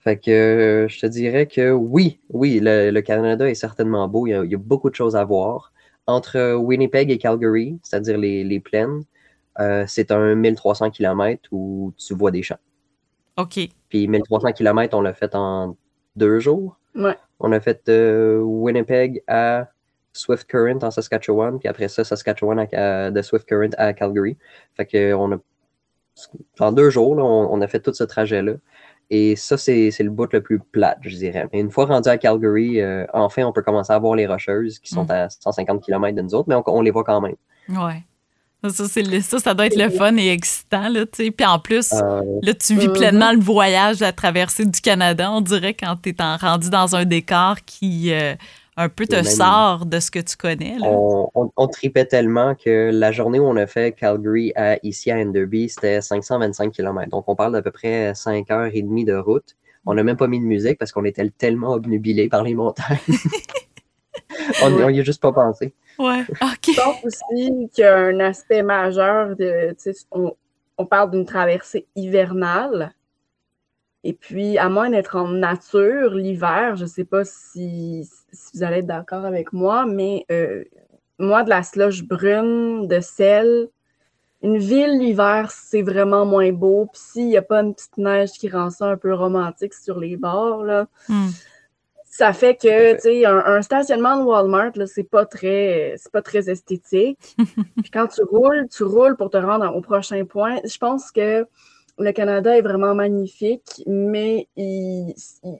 S2: Fait que je te dirais que oui, oui, le, Canada est certainement beau. Il y, a, beaucoup de choses à voir. Entre Winnipeg et Calgary, c'est-à-dire les, plaines, euh, c'est un 1300 km où tu vois des champs.
S1: OK.
S2: Puis 1300 km, on l'a fait en deux jours.
S3: Ouais.
S2: On a fait de Winnipeg à Swift Current en Saskatchewan, puis après ça, Saskatchewan de Swift Current à Calgary. Fait que on a, en deux jours, on, a fait tout ce trajet-là. Et ça, c'est le bout le plus plat, je dirais. Mais une fois rendu à Calgary, euh, enfin, on peut commencer à voir les rocheuses qui sont mm. à 150 km de nous autres, mais on, les voit quand même.
S1: Ouais. Ça, ça, ça doit être le fun et excitant, là. Puis en plus, euh, là, tu vis pleinement le voyage, la traversée du Canada, on dirait, quand tu es rendu dans un décor qui, euh, un peu te sort de ce que tu connais.
S2: On, tripait tellement que la journée où on a fait Calgary à ici à Enderby, c'était 525 km. Donc on parle d'à peu près 5 heures et demie de route. On n'a même pas mis de musique parce qu'on était tellement obnubilés par les montagnes. on n'y a juste pas pensé.
S1: Ouais, OK.
S3: Je pense aussi qu'il y a un aspect majeur de. On, on parle d'une traversée hivernale. Et puis, à moins d'être en nature l'hiver, je ne sais pas si, vous allez être d'accord avec moi, mais euh, moi, de la slush brune, de sel, une ville l'hiver, c'est vraiment moins beau. Puis s'il n'y a pas une petite neige qui rend ça un peu romantique sur les bords, là,
S1: hmm.
S3: Ça fait que, tu sais, un, stationnement de Walmart, là, c'est pas très, c'est pas très esthétique. Puis quand tu roules, tu roules pour te rendre au prochain point. Je pense que le Canada est vraiment magnifique, mais il,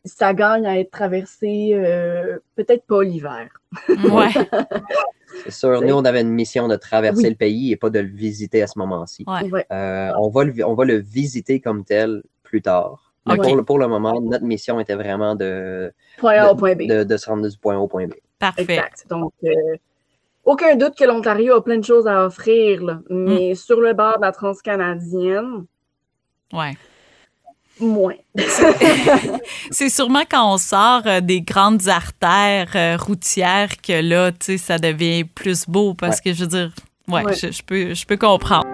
S3: ça gagne à être traversé euh, peut-être pas l'hiver.
S1: Ouais.
S2: C'est sûr, nous, on avait une mission de traverser le pays et pas de le visiter à ce moment-ci. Euh, on, va le, on va le visiter comme tel plus tard. Mais pour, le, pour, le, moment, notre mission était vraiment de,
S3: point A au point B.
S2: De, se rendre du point A au point B.
S1: Parfait.
S3: Exact. Donc, euh, aucun doute que l'Ontario a plein de choses à offrir, mm. mais sur le bord de la transcanadienne,
S1: Ouais.
S3: Moins.
S1: c'est sûrement quand on sort euh, des grandes artères euh, routières que là, tu sais, ça devient plus beau parce que je veux dire, ouais, Je, peux, je peux comprendre.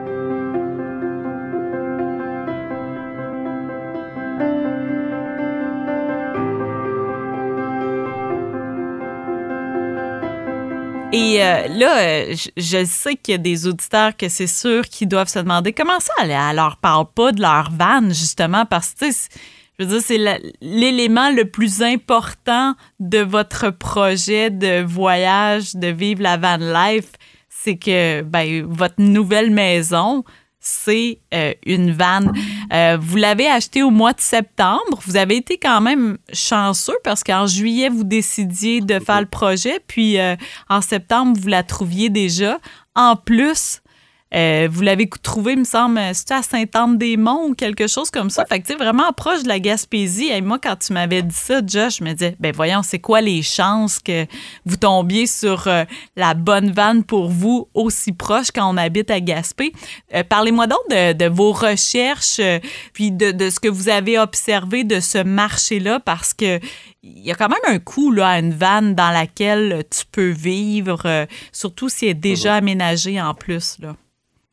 S1: Et euh, là, euh, je, sais qu'il y a des auditeurs que c'est sûr qui doivent se demander comment ça, elle, leur parle pas de leur van, justement, parce que, je veux dire, c'est l'élément le plus important de votre projet de voyage, de vivre la van life, c'est que ben, votre nouvelle maison, c'est euh, une vanne. Euh, vous l'avez acheté au mois de septembre. Vous avez été quand même chanceux parce qu'en juillet, vous décidiez de faire le projet, puis euh, en septembre, vous la trouviez déjà. En plus, euh, vous l'avez trouvé, me semble, c'était à Sainte-Anne-des-Monts ou quelque chose comme ça? Fait que, tu sais, vraiment proche de la Gaspésie. Et moi, quand tu m'avais dit ça, Josh, je me disais, ben voyons, c'est quoi les chances que vous tombiez sur euh, la bonne vanne pour vous aussi proche quand on habite à Gaspé? Euh, parlez-moi donc de, vos recherches, puis de, de, ce que vous avez observé de ce marché-là, parce que il y a quand même un coût là, à une vanne dans laquelle tu peux vivre, euh, surtout si elle est déjà aménagée en plus. Là.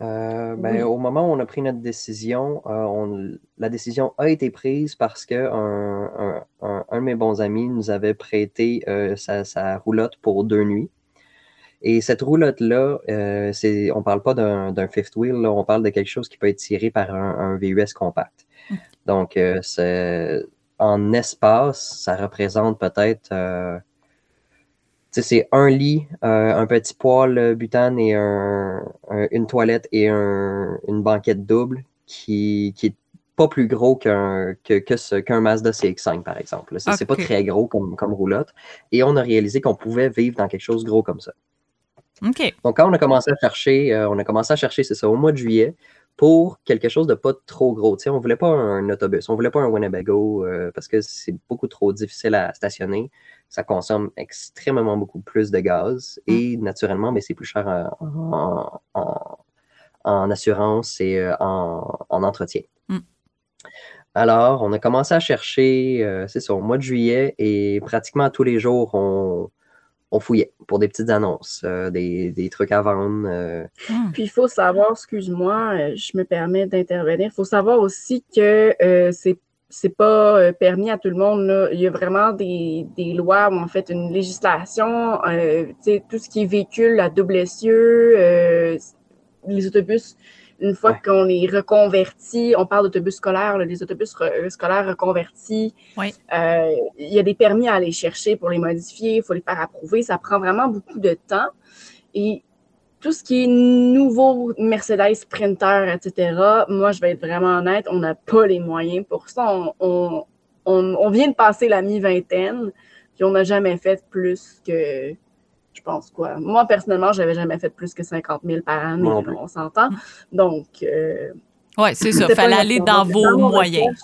S2: Euh, ben, Au moment où on a pris notre décision, euh, la décision a été prise parce que un, un, de mes bons amis nous avait prêté sa, roulotte pour deux nuits. Et cette roulotte-là, c'est, on ne parle pas d'un, fifth wheel, on parle de quelque chose qui peut être tiré par un, VUS compact. Donc, c'est en espace, ça représente peut-être. Euh, c'est un lit, euh, un petit poêle euh, butane et une toilette et une banquette double qui, qui est pas plus gros qu'un que, Mazda CX5, par exemple. C'est pas très gros comme, comme roulotte. Et on a réalisé qu'on pouvait vivre dans quelque chose de gros comme ça.
S1: OK.
S2: Donc, quand on a commencé à chercher, on a commencé à chercher, c'est ça, au mois de juillet, pour quelque chose de pas trop gros. On voulait pas un autobus, on voulait pas un Winnebago euh, parce que c'est beaucoup trop difficile à stationner. Ça consomme extrêmement beaucoup plus de gaz mm. et naturellement, mais c'est plus cher en, assurance et euh, en, entretien. Mm. Alors, on a commencé à chercher, euh, c'est ça, au mois de juillet et pratiquement tous les jours, on, on fouillait pour des petites annonces, euh, des, trucs à vendre. Euh.
S3: Hmm. Puis il faut savoir, excuse-moi, euh, je me permets d'intervenir, il faut savoir aussi que c'est c'est pas permis à tout le monde. Il y a vraiment des, lois ou en fait une législation, tout ce qui est véhicule à double essieu, les autobus une fois qu'on les reconvertit, on parle d'autobus scolaires, les autobus euh, scolaires reconvertis, euh, il y a des permis à aller chercher pour les modifier, il faut les faire approuver. Ça prend vraiment beaucoup de temps. Et tout ce qui est nouveau Mercedes Sprinter, etc., moi, je vais être vraiment honnête, on n'a pas les moyens pour ça. On, on vient de passer la mi-vingtaine, puis on n'a jamais fait plus que pense quoi. Moi, personnellement, je n'avais jamais fait plus que 50 000 par année, on s'entend. Donc. Euh,
S1: oui, c'est ça. Il fallait aller dans vos moyens.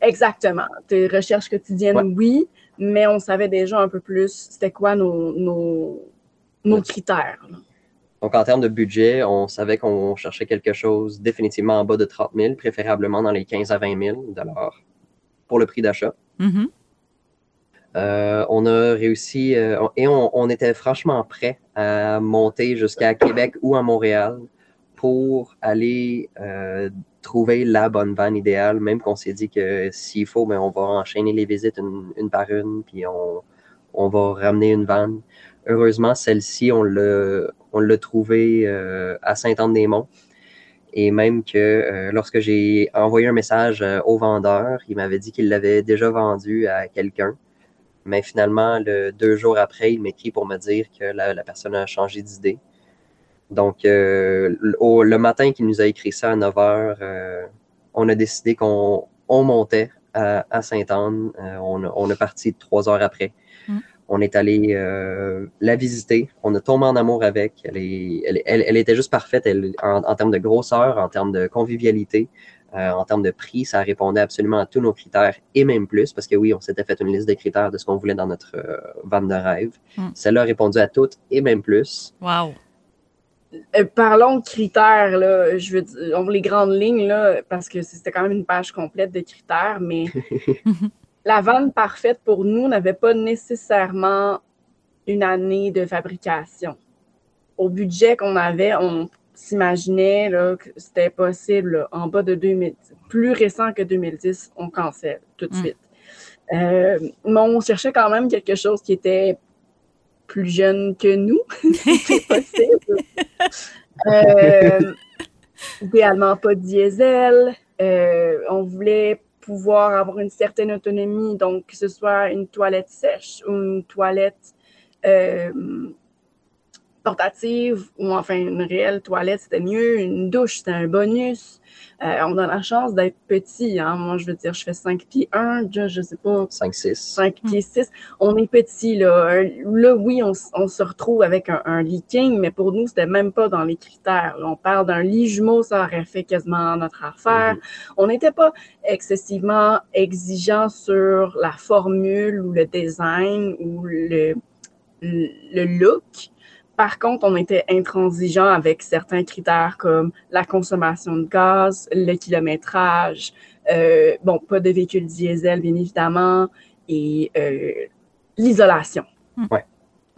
S3: Exactement. Tes recherches quotidiennes, oui, mais on savait déjà un peu plus c'était quoi nos, nos, critères.
S2: Donc, en termes de budget, on savait qu'on cherchait quelque chose définitivement en bas de 30 000, préférablement dans les 15 à 20 000 pour le prix d'achat.
S1: Mm-hmm.
S2: Euh, on a réussi euh, et on, était franchement prêt à monter jusqu'à Québec ou à Montréal pour aller euh, trouver la bonne vanne idéale, même qu'on s'est dit que s'il faut, ben, on va enchaîner les visites une, par une, puis on, va ramener une vanne. Heureusement, celle-ci, on l'a trouvée à Saint-Anne-des-Monts. Et même que lorsque j'ai envoyé un message au vendeur, il m'avait dit qu'il l'avait déjà vendu à quelqu'un. Mais finalement, le, deux jours après, il m'écrit pour me dire que la, personne a changé d'idée. Donc, euh, le matin qu'il nous a écrit ça à 9 h, euh, on a décidé qu'on montait à, à Sainte-Anne. Euh, on, on, est parti trois heures après. Mm. On est allé la visiter. On a tombé en amour avec. Elle, est, elle, elle, était juste parfaite en, en, termes de grosseur, en termes de convivialité. Euh, en termes de prix, ça répondait absolument à tous nos critères et même plus, parce que oui, on s'était fait une liste de critères de ce qu'on voulait dans notre euh, vente de rêve. Hmm. Celle-là a répondu à toutes et même plus.
S1: Wow!
S3: Euh, parlons de critères, là, je veux dire, les grandes lignes, là, parce que c'était quand même une page complète de critères, mais la vente parfaite pour nous n'avait pas nécessairement une année de fabrication. Au budget qu'on avait, on s'imaginait que c'était possible en bas de 2010, plus récent que 2010, on cancelle tout de mm. suite. Euh, mais on cherchait quand même quelque chose qui était plus jeune que nous, c'est possible. Euh, idéalement pas diesel. Euh, on voulait pouvoir avoir une certaine autonomie, donc que ce soit une toilette sèche ou une toilette portative ou enfin une réelle toilette, c'était mieux. Une douche, c'était un bonus. Euh, on a la chance d'être petit. Hein. Moi, je veux dire, je fais 5 pieds 1, je, je sais pas.
S2: 5, 6.
S3: 5 pieds 6. On est petit, là. Là, oui, on, on se retrouve avec un, un, lit king, mais pour nous, c'était même pas dans les critères. on parle d'un lit jumeau, ça aurait fait quasiment notre affaire. Mm-hmm. On n'était pas excessivement exigeant sur la formule ou le design ou le, le look. Par contre, on était intransigeant avec certains critères comme la consommation de gaz, le kilométrage, euh, bon, pas de véhicule diesel, bien évidemment, et l'isolation.
S1: Hmm.
S2: Ouais.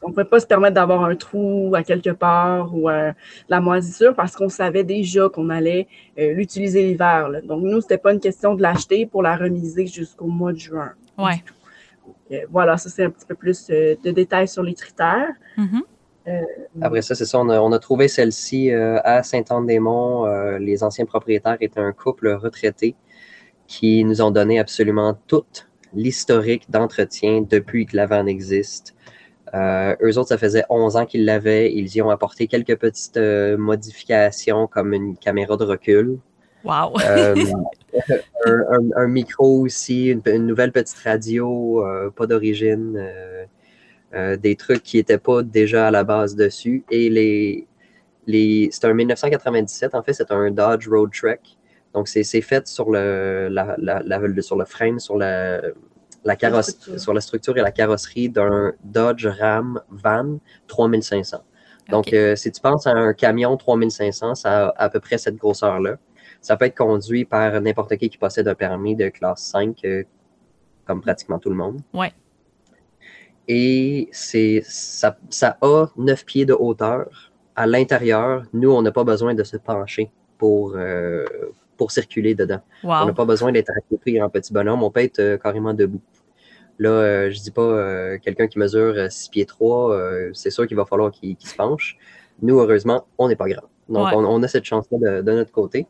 S3: On ne pouvait pas se permettre d'avoir un trou à quelque part ou la moisissure parce qu'on savait déjà qu'on allait l'utiliser l'hiver. Donc, nous, ce n'était pas une question de l'acheter pour la remiser jusqu'au mois de juin.
S1: Ouais.
S3: voilà, ça, c'est un petit peu plus de détails sur les critères.
S1: Mm-hmm.
S2: Après ça, c'est ça, on a, trouvé celle-ci à Saint-Anne-des-Monts. les anciens propriétaires étaient un couple retraité qui nous ont donné absolument tout l'historique d'entretien depuis que la vanne existe. Euh, eux autres, ça faisait 11 ans qu'ils l'avaient. Ils y ont apporté quelques petites euh, modifications comme une caméra de recul.
S1: Wow!
S2: Euh, un, micro aussi, une, nouvelle petite radio, pas d'origine, des trucs qui n'étaient pas déjà à la base dessus. Et les, les, c'est un 1997, en fait, c'est un Dodge Road Trek. Donc, c'est fait sur le, sur le frame, sur la, la carrosserie, sur la structure et la carrosserie d'un Dodge Ram Van 3500. Donc, euh, si tu penses à un camion 3500, ça a à peu près cette grosseur-là. Ça peut être conduit par n'importe qui qui possède un permis de classe 5, euh, comme pratiquement tout le monde.
S1: Ouais.
S2: Et c'est ça, ça a 9 pieds de hauteur. À l'intérieur, nous, on n'a pas besoin de se pencher pour, euh, pour circuler dedans. On n'a pas besoin d'être accroupi en petit bonhomme, on peut être euh, carrément debout. Là, euh, je dis pas euh, quelqu'un qui mesure 6 pieds 3, c'est sûr qu'il va falloir qu'il se penche. Nous, heureusement, on n'est pas grand. Donc, on, a cette chance-là de, notre côté.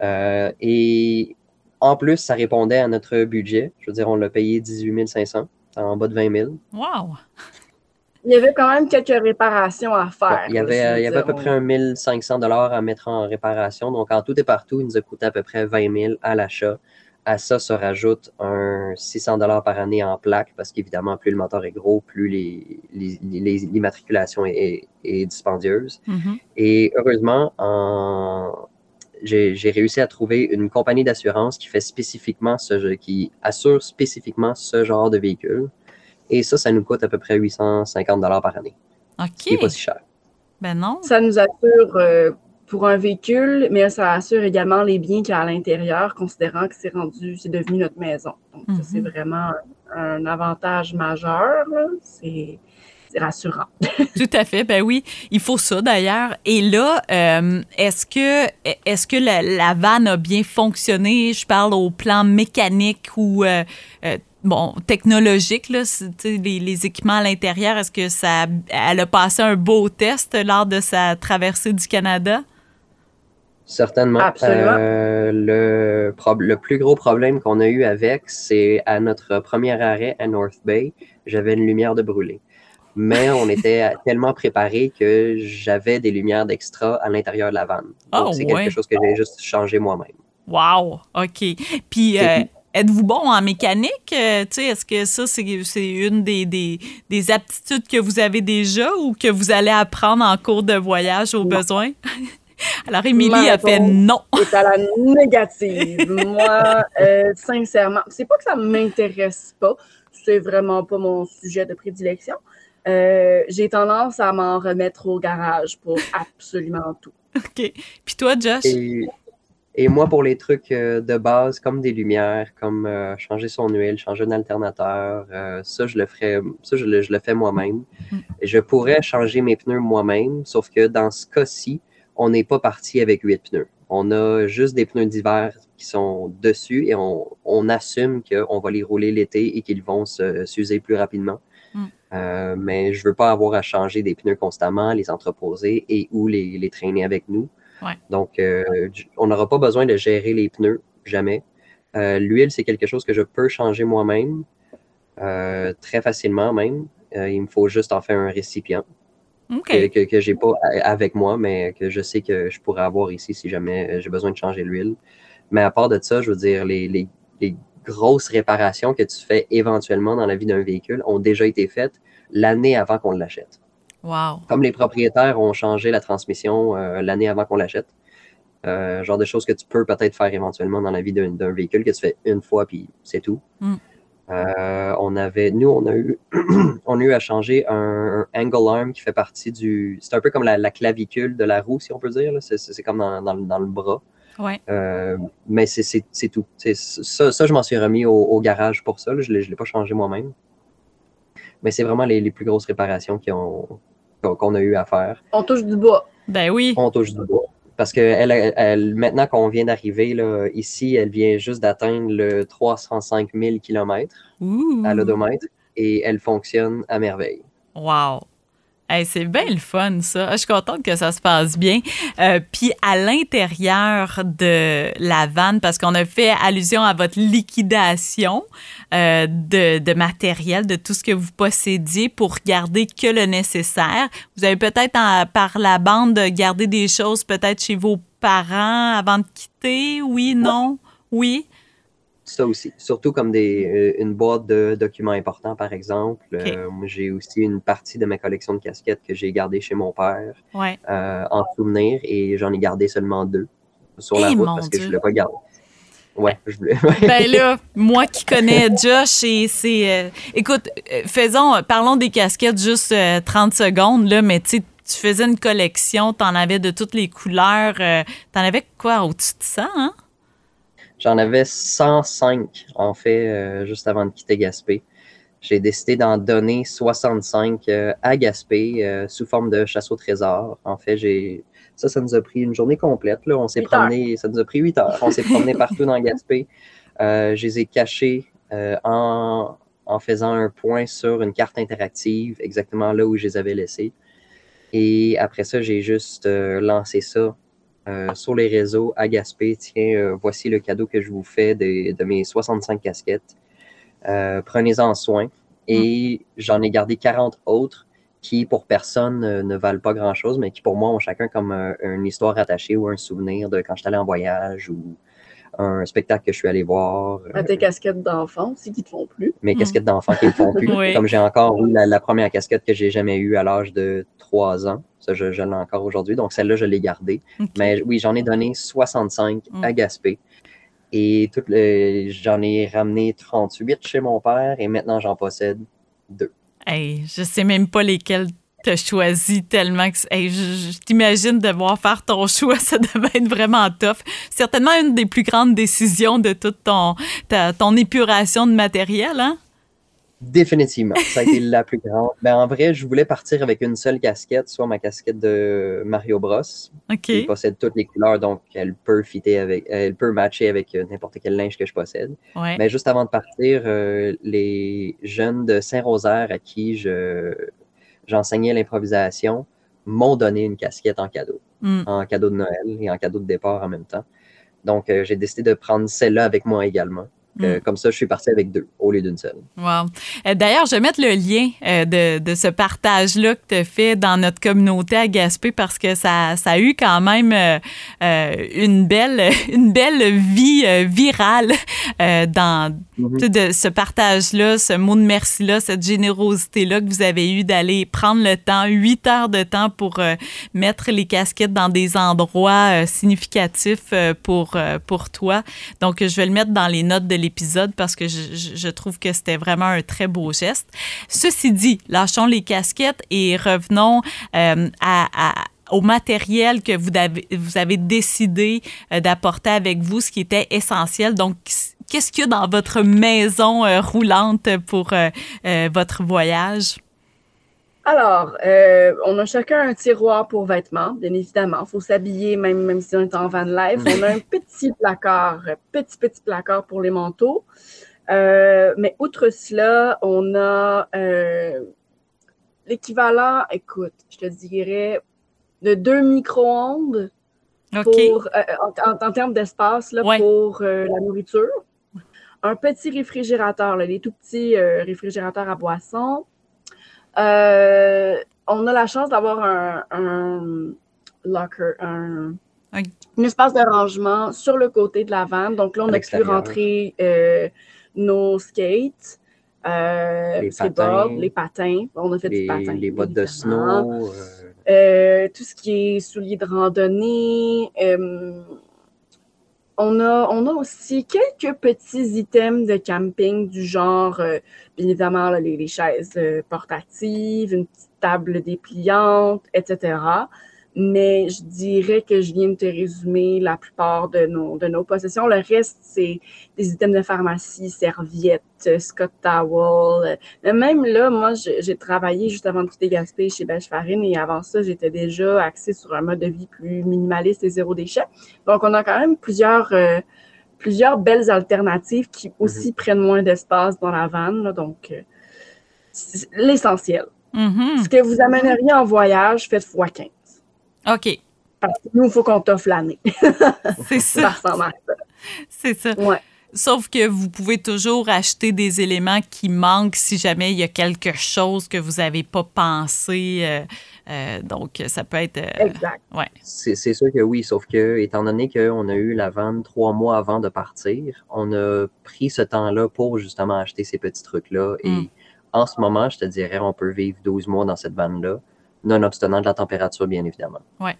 S2: et en plus, ça répondait à notre budget. Je veux dire, on l'a payé 18 500, en bas de 20 000.
S1: Wow!
S3: Il y avait quand même quelques réparations à faire.
S2: il y avait, il y avait à peu près un 1500 à mettre en réparation. Donc, en tout et partout, il nous a coûté à peu près 20 000 à l'achat. À ça se rajoute un 600 par année en plaque parce qu'évidemment, plus le moteur est gros, plus l'immatriculation est, est, dispendieuse.
S1: Mm-hmm.
S2: Et heureusement, en... j'ai réussi à trouver une compagnie d'assurance qui fait spécifiquement ce qui assure spécifiquement ce genre de véhicule. Et ça, ça nous coûte à peu près 850 par année.
S1: OK.
S2: Ce qui n'est pas si cher.
S1: Ben non.
S3: Ça nous assure euh, pour un véhicule, mais ça assure également les biens qu'il y a à l'intérieur, considérant que c'est rendu, c'est devenu notre maison. Donc, ça, c'est
S1: Mhm.
S3: vraiment un avantage majeur. C'est c'est rassurant.
S1: Tout à fait, ben oui, il faut ça d'ailleurs. Et là, euh, est-ce que est-ce que la, la vanne a bien fonctionné? Je parle au plan mécanique ou euh, euh, bon technologique là, les, les équipements à l'intérieur. Est-ce que ça, elle a passé un beau test lors de sa traversée du Canada?
S2: Certainement.
S3: Absolument.
S2: Euh, le, le plus gros problème qu'on a eu avec, c'est à notre premier arrêt à North Bay, j'avais une lumière de brûlé. Mais on était tellement préparé que j'avais des lumières d'extra à l'intérieur de la vanne. Donc,
S1: Oh,
S2: c'est
S1: ouais.
S2: quelque chose que j'ai juste changé moi-même.
S1: Wow, ok. Puis euh, êtes-vous bon en mécanique? Euh, Tu sais, est-ce que ça c'est c'est une des, des, des aptitudes que vous avez déjà ou que vous allez apprendre en cours de voyage au besoin? Alors Émilie a fait non.
S3: est à la négative. Moi, euh, sincèrement, c'est pas que ça m'intéresse pas, c'est vraiment pas mon sujet de prédilection. Euh, J'ai tendance à m'en remettre au garage pour absolument tout.
S1: OK. Puis toi, Josh?
S2: Et, et moi, pour les trucs euh, de base, comme des lumières, comme euh, changer son huile, changer un alternateur, euh, ça, je le ferais, ça, je le, je le fais moi-même.
S1: Mm.
S2: Je pourrais changer mes pneus moi-même, sauf que dans ce cas-ci, on n'est pas parti avec huit pneus. On a juste des pneus d'hiver qui sont dessus et on, on assume qu'on va les rouler l'été et qu'ils vont se- s'user plus rapidement.
S1: Mm.
S2: Euh, mais je veux pas avoir à changer des pneus constamment, les entreposer et ou les, les traîner avec nous. Donc, euh, on n'aura pas besoin de gérer les pneus, jamais. Euh, L'huile, c'est quelque chose que je peux changer moi-même, très facilement même. Il me faut juste en faire un récipient que, que, que j'ai pas avec moi, mais que je sais que je pourrais avoir ici si jamais j'ai besoin de changer l'huile. Mais à part de ça, je veux dire, les, les, les grosses réparations que tu fais éventuellement dans la vie d'un véhicule ont déjà été faites l'année avant qu'on l'achète.
S1: Wow.
S2: Comme les propriétaires ont changé la transmission euh, l'année avant qu'on l'achète. Euh, genre de choses que tu peux peut-être faire éventuellement dans la vie d'un véhicule que tu fais une fois puis c'est tout.
S1: Mm.
S2: Euh, on avait, nous, on a eu, on a eu à changer un, un angle arm qui fait partie du. C'est un peu comme la, la clavicule de la roue, si on peut dire. C'est comme dans, dans le- dans le bras.
S1: Ouais.
S2: Euh, mais c'est- tout. Ça, ça, je m'en suis remis au, au garage pour ça. là. Je ne l'ai pas changé moi-même. Mais c'est vraiment les, les plus grosses réparations qu'on a eu à faire.
S3: On touche du bois.
S1: Ben oui.
S2: On touche du bois. Parce que elle, elle- elle- maintenant qu'on vient d'arriver là, ici, elle vient juste d'atteindre le 305 000 km à l'odomètre et elle fonctionne à merveille.
S1: Wow. Hey, c'est bien le fun, ça. Je suis contente que ça se passe bien. Euh, Puis à l'intérieur de la vanne, parce qu'on a fait allusion à votre liquidation euh, de, de matériel, de tout ce que vous possédiez pour garder que le nécessaire. Vous avez peut-être par la bande gardé des choses peut-être chez vos parents avant de quitter? Oui, non? Oui?
S2: Ça aussi, surtout comme des, euh, une boîte de documents importants, par exemple. Euh, j'ai aussi une partie de ma collection de casquettes que j'ai gardée chez mon père
S1: Ouais.
S2: euh, en souvenir et j'en ai gardé seulement deux sur la
S1: Eh,
S2: route parce que je voulais pas garder. Ouais, je voulais.
S1: Ben là, moi qui connais Josh, et c'est. euh, écoute, faisons, parlons des casquettes juste euh, 30 secondes, là, mais tu tu faisais une collection, t'en avais de toutes les couleurs. euh, t'en avais quoi, au-dessus de ça, hein?
S2: J'en avais 105, en fait, euh, juste avant de quitter Gaspé. J'ai décidé d'en donner 65 euh, à Gaspé euh, sous forme de chasse au trésor. En fait, j'ai ça, ça nous a pris une journée complète. Là. On s'est
S3: heures.
S2: promené, ça nous a pris 8 heures. On s'est promené partout dans Gaspé. Je les ai cachés en, en faisant un point sur une carte interactive, exactement là où je les avais laissés. Et après ça, j'ai juste lancé ça euh, sur les réseaux à. Tiens, euh, voici le cadeau que je vous fais de, de mes 65 casquettes. Euh, Prenez-en soin. Et j'en ai gardé 40 autres qui, pour personne, ne valent pas grand-chose, mais qui, pour moi, ont chacun comme une histoire attachée ou un souvenir de quand je suis allé en voyage ou un spectacle que je suis allé voir.
S3: À
S2: euh,
S3: tes casquettes d'enfants aussi qui te font plus.
S2: mes
S1: Mm.
S2: casquettes d'enfants qui ne font plus.
S1: Oui.
S2: Comme j'ai encore eu la, la première casquette que j'ai jamais eue à l'âge de 3 ans. Ça, je, je l'ai encore aujourd'hui. Donc, celle-là, je l'ai gardée. Mais oui, j'en ai donné 65
S1: Mm.
S2: à Gaspé. Et toutes les- j'en ai ramené 38 chez mon père et maintenant j'en possède deux.
S1: Hey, je sais même pas lesquels t'as choisi tellement que. Hey, je, je t'imagine devoir faire ton choix, ça devait être vraiment tough. Certainement une des plus grandes décisions de toute ton, ta- ton épuration de matériel, hein?
S2: Définitivement, ça a été la plus grande. Ben, en vrai, je voulais partir avec une seule casquette, soit ma casquette de Mario Bros,
S1: OK.
S2: qui possède toutes les couleurs, donc elle peut fitter avec, elle peut matcher avec euh, n'importe quel linge que je possède.
S1: Ouais.
S2: Mais juste avant de partir, euh, les jeunes de Saint-Rosaire à qui je, j'enseignais l'improvisation m'ont donné une casquette en cadeau,
S1: Mm.
S2: en cadeau de Noël et en cadeau de départ en même temps. Donc, euh, j'ai décidé de prendre celle-là avec moi également. Euh,
S1: Mm.
S2: Comme ça, je suis parti avec deux au lieu d'une seule.
S1: Wow. Euh, D'ailleurs, je vais mettre le lien euh, de, de ce partage-là que tu as fait dans notre communauté à Gaspé parce que ça, ça a eu quand même une, belle, une belle vie virale dans
S2: Mhm.
S1: de ce partage-là, ce mot de merci-là, cette générosité-là que vous avez eu d'aller prendre le temps, huit heures de temps pour euh, mettre les casquettes dans des endroits euh, significatifs euh, pour, pour toi. Donc, je vais le mettre dans les notes de l'épisode parce que je, je- trouve que c'était vraiment un très beau geste. Ceci dit, lâchons les casquettes et revenons à, au matériel que vous avez, vous avez décidé d'apporter avec vous, ce qui était essentiel. Donc, qu'est-ce qu'il y a dans votre maison euh, roulante pour euh, euh, votre voyage?
S3: Alors, on a chacun un tiroir pour vêtements, bien évidemment. Il faut s'habiller, même, même si on est en van life. On a un petit placard, petit, petit placard pour les manteaux. Mais outre cela, on a l'équivalent, écoute, je te dirais, de deux micro-ondes pour, euh, en, en- en termes d'espace là,
S1: Ouais.
S3: pour euh, la nourriture. Un petit réfrigérateur, là, les tout petits euh, réfrigérateurs à boissons. Euh, on a la chance d'avoir un, un locker, un,
S1: Un-
S3: un espace de rangement sur le côté de la vanne. Donc là, on a pu rentrer euh, nos skates, euh,
S2: Les
S3: skateboards,
S2: patins.
S3: les patins. On a fait du
S2: Les,
S3: patin.
S2: les bottes de snow. euh,
S3: Euh, tout ce qui est souliers de randonnée. On, a, on a aussi quelques petits items de camping du genre, euh, bien évidemment, là, les, les chaises euh, portatives, une petite table dépliante, etc. mais je dirais que je viens de te résumer la plupart de nos, de nos possessions. Le reste, c'est des items de pharmacie, serviettes, Scott Towel. Même là, moi, j'ai travaillé juste avant de quitter Gaspé chez Belge Farine et avant ça, j'étais déjà axée sur un mode de vie plus minimaliste et zéro déchet. Donc, on a quand même plusieurs, euh, plusieurs belles alternatives qui aussi mm-hmm. prennent moins d'espace dans la vanne. donc, euh, l'essentiel. Mm-hmm. Ce que vous amèneriez en voyage, faites x15.
S1: OK.
S3: Parce que nous, il faut qu'on t'offre l'année.
S1: C'est ça. C'est ça.
S3: Ouais.
S1: Sauf que vous pouvez toujours acheter des éléments qui manquent si jamais il y a quelque chose que vous n'avez pas pensé. Euh, euh, donc, ça peut être.
S3: Euh, exact.
S1: Ouais.
S2: C'est sûr que oui, sauf que, étant donné qu'on a eu la vente trois mois avant de partir, on a pris ce temps-là pour justement acheter ces petits trucs-là. Et mm. en ce moment, je te dirais, on peut vivre 12 mois dans cette vanne-là nonobstant de la température, bien évidemment.
S1: Oui.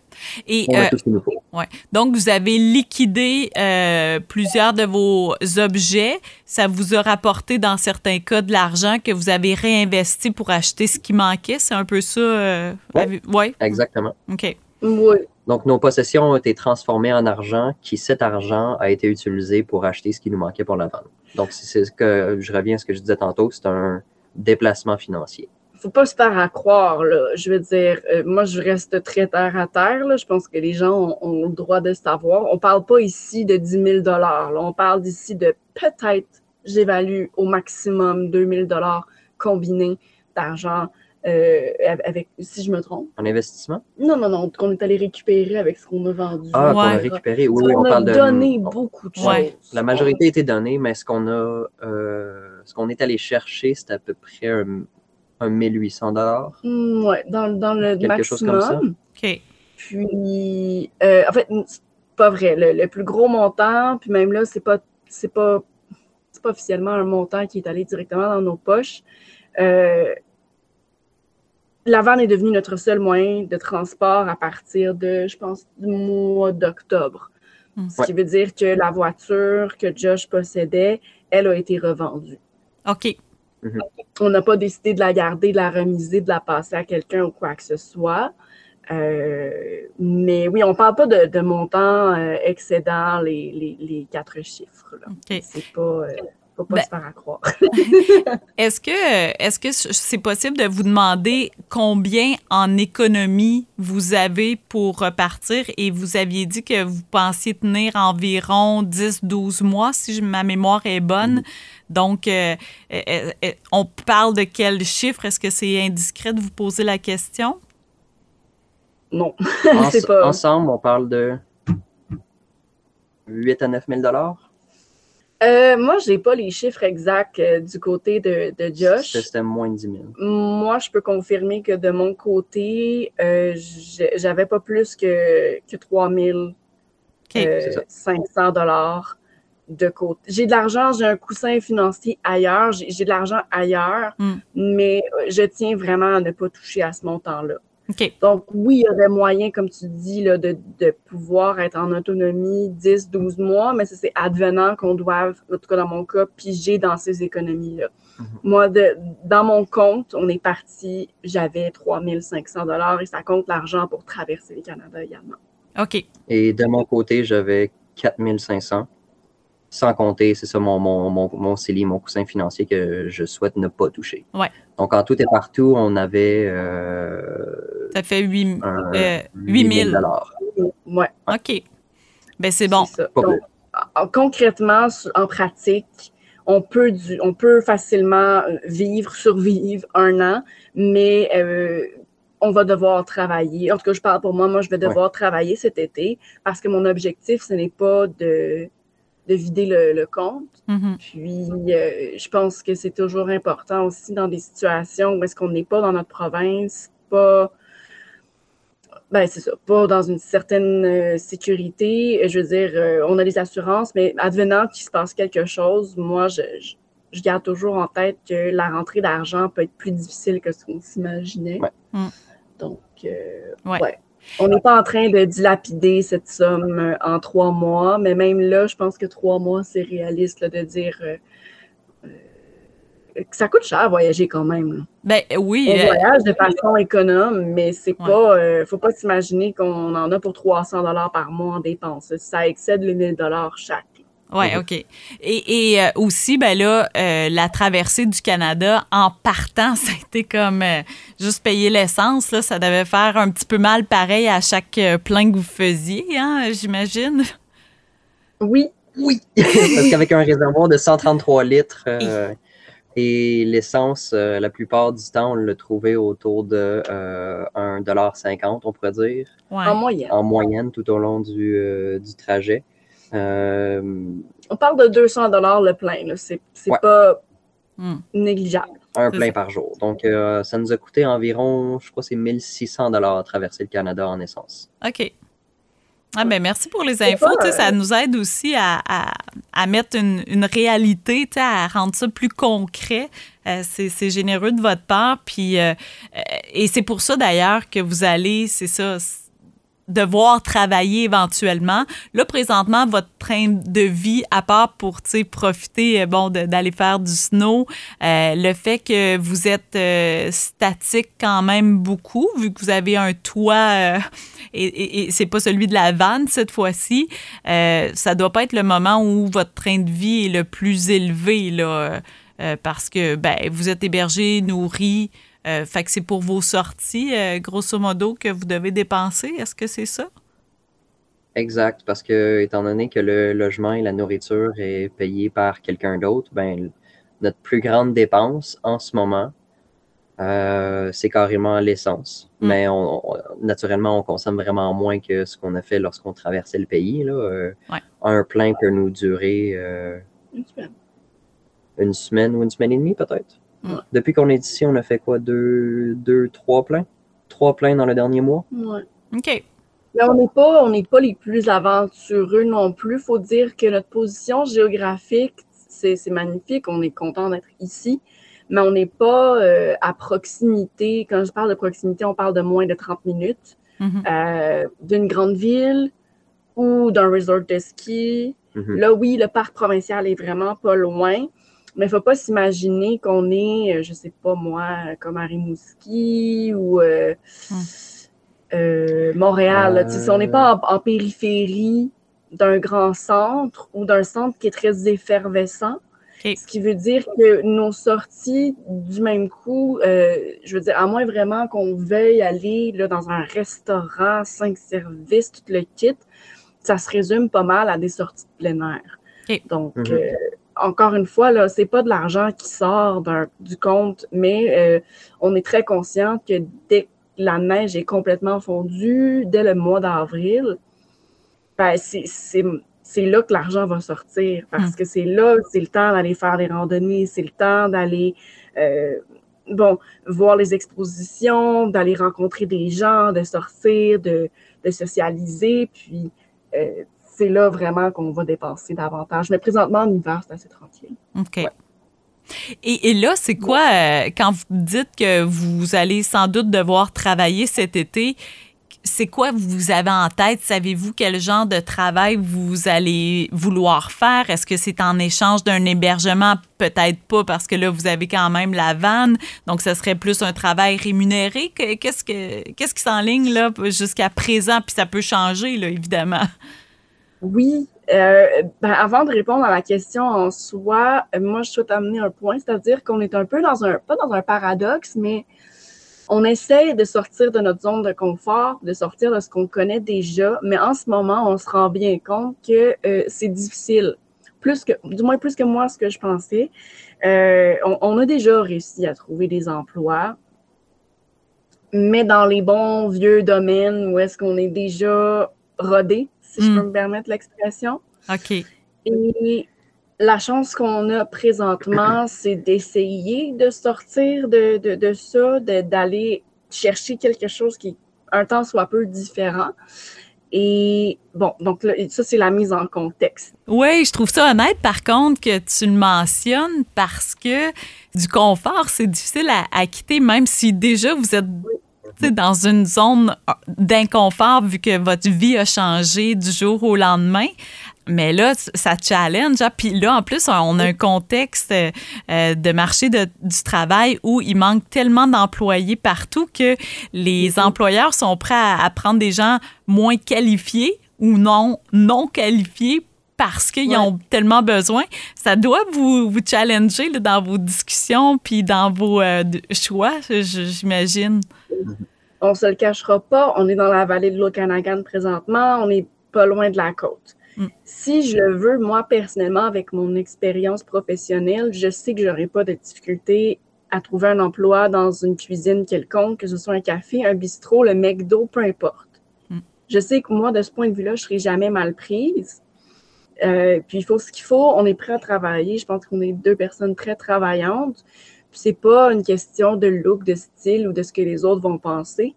S1: Et, euh, ouais. Donc, vous avez liquidé euh, plusieurs de vos objets. Ça vous a rapporté, dans certains cas, de l'argent que vous avez réinvesti pour acheter ce qui manquait. C'est un peu ça? Euh,
S2: oui, ouais. exactement.
S1: OK.
S3: Oui.
S2: Donc, nos possessions ont été transformées en argent, qui cet argent a été utilisé pour acheter ce qui nous manquait pour la vente. Donc, c'est ce que je reviens à ce que je disais tantôt, c'est un déplacement financier
S3: faut pas se faire à croire. Là. Je veux dire, euh, moi, je reste très terre à terre. Là. Je pense que les gens ont, le droit de savoir. On parle pas ici de 10 000 là. On parle d'ici de peut-être, j'évalue au maximum 2 000 combinés d'argent. Euh, avec, si je me trompe.
S2: En investissement?
S3: Non, non, non, qu'on est allé récupérer avec ce qu'on a vendu.
S2: Ah, qu'on a récupéré, oui, on,
S3: on
S2: parle
S3: a donné beaucoup de choses.
S2: La majorité a été donnée, mais ce qu'on a, euh, ce qu'on est allé chercher, c'est à peu près un, un 1800 dollars.
S3: Mm, ouais, dans, dans le
S2: Quelque
S3: maximum.
S2: chose comme ça.
S1: OK.
S3: Puis, euh, en fait, c'est pas vrai. Le, plus gros montant, puis même là, c'est pas, c'est pas, c'est pas officiellement un montant qui est allé directement dans nos poches. Euh, la vanne est devenue notre seul moyen de transport à partir de, je pense, du mois d'octobre. Mm. Ce qui veut dire que la voiture que Josh possédait, elle a été revendue.
S1: OK.
S3: Mhm. On n'a pas décidé de la garder, de la remiser, de la passer à quelqu'un ou quoi que ce soit. Euh, mais oui, on ne parle pas de, de montants euh, excédant les, quatre chiffres. C'est pas. Euh, faut pas ben se faire à croire.
S1: est-ce que est-ce que c'est possible de vous demander combien en économie vous avez pour repartir? Et vous aviez dit que vous pensiez tenir environ 10-12 mois si ma mémoire est bonne. Mhm. Donc, euh, euh, euh, on parle de quel chiffre? Est-ce que c'est indiscret de vous poser la question?
S3: Non.
S2: pas... Ensemble, on parle de 8 à 9 000
S3: moi, je n'ai pas les chiffres exacts du côté de, de Josh.
S2: C'était moins de 10 000.
S3: Moi, je peux confirmer que de mon côté, j'avais pas plus que, que 3 500 dollars de côté. J'ai de l'argent, j'ai un coussin financier ailleurs, j'ai de l'argent ailleurs, hmm. mais euh, je tiens vraiment à ne pas toucher à ce montant-là. Donc, oui, il y aurait moyen, comme tu dis, là, de, de pouvoir être en autonomie 10, 12 mois, mais c'est advenant qu'on doive, en tout cas dans mon cas, piger dans ces économies-là. Mhm. Moi, de, dans mon compte, on est parti, j'avais 3500 dollars et ça compte l'argent pour traverser le Canada également.
S1: OK.
S2: Et de mon côté, j'avais 4500 sans compter, c'est ça, mon, mon, mon, mon CELI, mon coussin financier que je souhaite ne pas toucher.
S1: Ouais.
S2: Donc, en tout et partout, on avait. Euh,
S1: ça fait 8, 000
S2: dollars.
S3: Ouais.
S1: OK. Ben, c'est bon.
S3: concrètement, en pratique, on peut, du, on peut facilement vivre, survivre un an, mais euh, on va devoir travailler. En tout cas, je parle pour moi, moi, je vais devoir travailler cet été parce que mon objectif, ce n'est pas de de vider le, compte.
S1: Mm-hmm.
S3: Puis, euh, je pense que c'est toujours important aussi dans des situations où est-ce qu'on n'est pas dans notre province, pas, ben c'est ça, pas dans une certaine euh, sécurité. Je veux dire, euh, on a des assurances, mais advenant qu'il se passe quelque chose, moi, je, je, garde toujours en tête que la rentrée d'argent peut être plus difficile que ce qu'on s'imaginait.
S1: Mm.
S3: Donc, ouais. On n'est pas en train de dilapider cette somme euh, en trois mois, mais même là, je pense que trois mois, c'est réaliste de dire euh, euh, ça coûte cher voyager quand même.
S1: Ben oui.
S3: On voyage de façon économe, mais c'est pas, faut pas s'imaginer qu'on en a pour 300 dollars par mois en dépenses. Ça excède les 1000 dollars chaque.
S1: Oui, OK. Et, euh, aussi, ben là, euh, la traversée du Canada, en partant, ça a été comme euh, juste payer l'essence. Là, ça devait faire un petit peu mal pareil à chaque plein que vous faisiez, hein, j'imagine.
S3: Oui.
S2: Oui. Parce qu'avec un réservoir de 133 litres et l'essence, la plupart du temps, on l'a trouvé autour de 1,50 on pourrait dire.
S3: En moyenne.
S2: En moyenne, tout au long du, du trajet.
S3: Euh, On parle de 200 dollars le plein. C'est pas hmm. négligeable.
S2: Un plein par jour. Donc, euh, ça nous a coûté environ, je crois, c'est 1600 dollars à traverser le Canada en essence.
S1: OK. Ah ben merci pour les infos. ça nous aide aussi à, mettre une, réalité, à rendre ça plus concret. Euh, c'est généreux de votre part. Puis, et c'est pour ça d'ailleurs que vous allez, c'est ça, devoir travailler éventuellement. Là, présentement, votre train de vie, à part pour profiter euh, bon, d'aller faire du snow, euh, le fait que vous êtes euh, statique quand même beaucoup, vu que vous avez un toit et, et, c'est pas celui de la vanne cette fois-ci, ça doit pas être le moment où votre train de vie est le plus élevé, là, parce que ben, vous êtes hébergé, nourri, euh, fait que c'est pour vos sorties, euh, grosso modo, que vous devez dépenser. Est-ce que c'est ça?
S2: Exact, parce que étant donné que le logement et la nourriture est payé par quelqu'un d'autre, ben notre plus grande dépense en ce moment, euh, c'est carrément l'essence. Mm. Mais naturellement, on consomme vraiment moins que ce qu'on a fait lorsqu'on traversait le pays. Là. Un plein peut nous durer une semaine. Une semaine ou une semaine et demie peut-être. Depuis qu'on est ici, on a fait quoi? Deux, deux trois pleins? Trois pleins dans le dernier mois?
S3: Ouais.
S1: OK.
S3: Mais on n'est pas, on n'est pas les plus aventureux non plus. Il faut dire que notre position géographique, c'est magnifique. On est content d'être ici. Mais on n'est pas euh, à proximité. Quand je parle de proximité, on parle de moins de 30 minutes mm-hmm. euh, d'une grande ville ou d'un resort de ski. Mm-hmm. Là, oui, le parc provincial est vraiment pas loin. Mais il ne faut pas s'imaginer qu'on est, euh, je ne sais pas moi, comme à Rimouski ou euh, hum. euh, Montréal. si on n'est pas en, périphérie d'un grand centre ou d'un centre qui est très effervescent, ce qui veut dire que nos sorties du même coup, je veux dire, à moins vraiment qu'on veuille aller là, dans un restaurant, cinq services, tout le kit, ça se résume pas mal à des sorties de plein air. Donc, mhm encore une fois, là, c'est pas de l'argent qui sort du compte, mais euh, on est très conscient que dès que la neige est complètement fondue, dès le mois d'avril, ben, c'est là que l'argent va sortir parce hmm. que c'est là, c'est le temps d'aller faire des randonnées, c'est le temps d'aller euh, bon, voir les expositions, d'aller rencontrer des gens, de sortir, de, de socialiser, puis euh, c'est là vraiment qu'on va dépenser davantage. Mais présentement, en hiver, c'est assez tranquille.
S1: OK. Et, là, c'est quoi, euh, quand vous dites que vous allez sans doute devoir travailler cet été, c'est quoi vous avez en tête? Savez-vous quel genre de travail vous allez vouloir faire? Est-ce que c'est en échange d'un hébergement? Peut-être pas, parce que là, vous avez quand même la vanne, donc ce serait plus un travail rémunéré. Qu'est-ce, que, qu'est-ce qui s'enligne là jusqu'à présent? Puis ça peut changer, là, évidemment.
S3: Oui. Euh, ben, avant de répondre à la question en soi, euh, moi, je souhaite amener un point, c'est-à-dire qu'on est un peu dans un, pas dans un paradoxe, mais on essaie de sortir de notre zone de confort, de sortir de ce qu'on connaît déjà, mais en ce moment, on se rend bien compte que euh, c'est difficile. Plus que, du moins plus que moi, ce que je pensais. on, on, a déjà réussi à trouver des emplois, mais dans les bons vieux domaines où est-ce qu'on est déjà rodé, si je peux hmm. me permettre l'expression.
S1: OK.
S3: Et la chance qu'on a présentement, c'est d'essayer de sortir de, de, de ça, d'aller chercher quelque chose qui, un temps soit peu différent. Et bon, donc ça, c'est la mise en contexte.
S1: Oui, je trouve ça honnête, par contre, que tu le mentionnes parce que du confort, c'est difficile à, à, quitter, même si déjà vous êtes dans une zone d'inconfort vu que votre vie a changé du jour au lendemain. Mais là, ça challenge. Hein. Puis là, en plus, on a un contexte euh, de marché de, du travail où il manque tellement d'employés partout que les mm-hmm. employeurs sont prêts à, prendre des gens moins qualifiés ou non, non qualifiés parce qu'ils ont tellement besoin. Ça doit vous, vous challenger dans vos discussions puis dans vos euh, choix, j'imagine.
S3: On se le cachera pas, on est dans la vallée de l'Okanagan présentement, on n'est pas loin de la côte. Mm. Si je le veux, moi personnellement, avec mon expérience professionnelle, je sais que j'aurai pas de difficulté à trouver un emploi dans une cuisine quelconque, que ce soit un café, un bistrot, le McDo, peu importe. Mm. Je sais que moi, de ce point de vue-là, je serai jamais mal prise. Euh, puis il faut ce qu'il faut, on est prêt à travailler. Je pense qu'on est deux personnes très travaillantes. Puis c'est pas une question de look, de style ou de ce que les autres vont penser.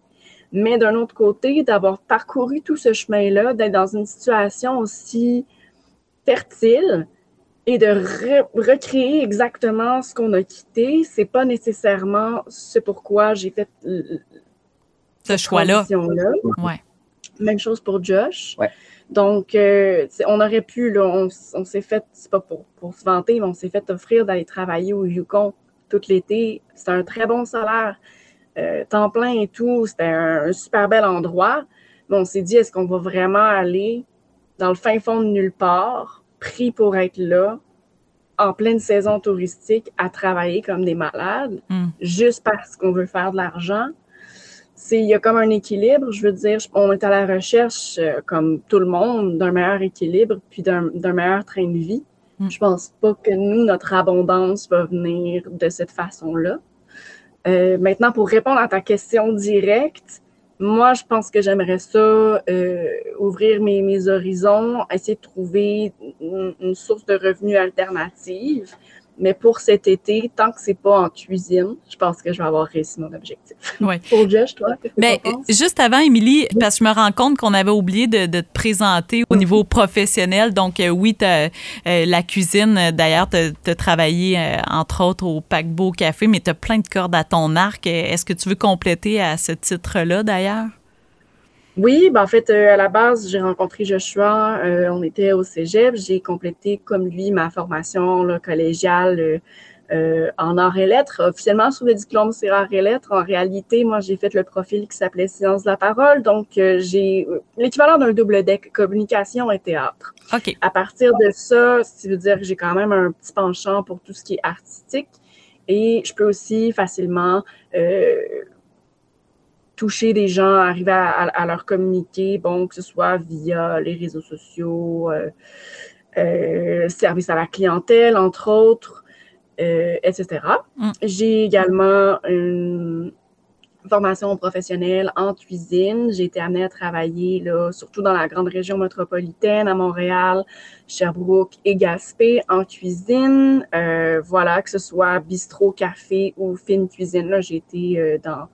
S3: Mais d'un autre côté, d'avoir parcouru tout ce chemin-là, d'être dans une situation aussi fertile et de recréer exactement ce qu'on a quitté, c'est pas nécessairement ce pourquoi j'ai fait
S1: ce choix-là.
S3: Ouais. Même chose pour Josh. Donc, euh, on aurait pu, là, on, s'est fait, c'est pas pour, pour, se vanter, mais on s'est fait offrir d'aller travailler au Yukon tout l'été. C'était un très bon salaire. Euh, temps plein et tout. C'était un, super bel endroit. Mais on s'est dit, est-ce qu'on va vraiment aller dans le fin fond de nulle part, pris pour être là, en pleine saison touristique, à travailler comme des malades, hmm. juste parce qu'on veut faire de l'argent? Il y a comme un équilibre. Je veux dire, on est à la recherche, euh, comme tout le monde, d'un meilleur équilibre puis d'un meilleur train de vie. Hmm. Je pense pas que nous, notre abondance va venir de cette façon-là. Euh, maintenant, pour répondre à ta question directe, moi, je pense que j'aimerais ça euh, ouvrir mes, mes, horizons, essayer de trouver une, une source de revenus alternative. Mais pour cet été, tant que c'est pas en cuisine, je pense que je vais avoir réussi mon objectif.
S1: Oui.
S3: pour Josh, toi,
S1: Mais juste avant, Émilie, parce que je me rends compte qu'on avait oublié de, de, te présenter au niveau professionnel. Donc, euh, oui, as, euh, la cuisine, d'ailleurs, tu as, travaillé, euh, entre autres, au Paquebot Café, mais tu as plein de cordes à ton arc. Est-ce que tu veux compléter à ce titre-là, d'ailleurs?
S3: Oui, ben en fait, euh, à la base, j'ai rencontré Joshua, euh, on était au cégep, j'ai complété comme lui ma formation collégiale euh, en arts et lettres. Officiellement, sous le diplôme, c'est arts et lettres. En réalité, moi, j'ai fait le profil qui s'appelait Sciences de la parole, donc j'ai l'équivalent d'un double deck, communication et théâtre.
S1: OK.
S3: À partir de ça, ça veut dire que j'ai quand même un petit penchant pour tout ce qui est artistique et je peux aussi facilement toucher des gens, arriver à, leur communiquer, bon, que ce soit via les réseaux sociaux, euh, euh, service à la clientèle, entre autres, euh, etc. Mm. J'ai également une formation professionnelle en cuisine. J'ai été amenée à travailler, là, surtout dans la grande région métropolitaine, à Montréal, Sherbrooke et Gaspé, en cuisine. voilà, que ce soit bistrot, café ou fine cuisine. Là, j'ai été dans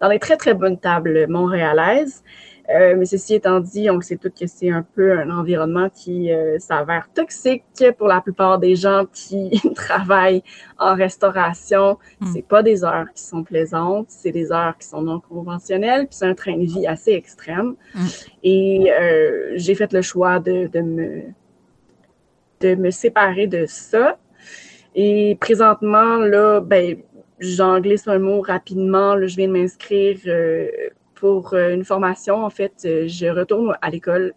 S3: dans les très, très bonnes tables montréalaises. Euh, mais ceci étant dit, on sait tout que c'est un peu un environnement qui euh, s'avère toxique pour la plupart des gens qui travaillent en restauration. Mm. C'est pas des heures qui sont plaisantes, c'est des heures qui sont non conventionnelles, puis c'est un train de vie assez extrême. Mm. Et euh, j'ai fait le choix de, de, me de me séparer de ça. Et présentement, là, ben, j'en glisse un mot rapidement. je viens de m'inscrire euh, pour euh, une formation. En fait, euh, je retourne à l'école.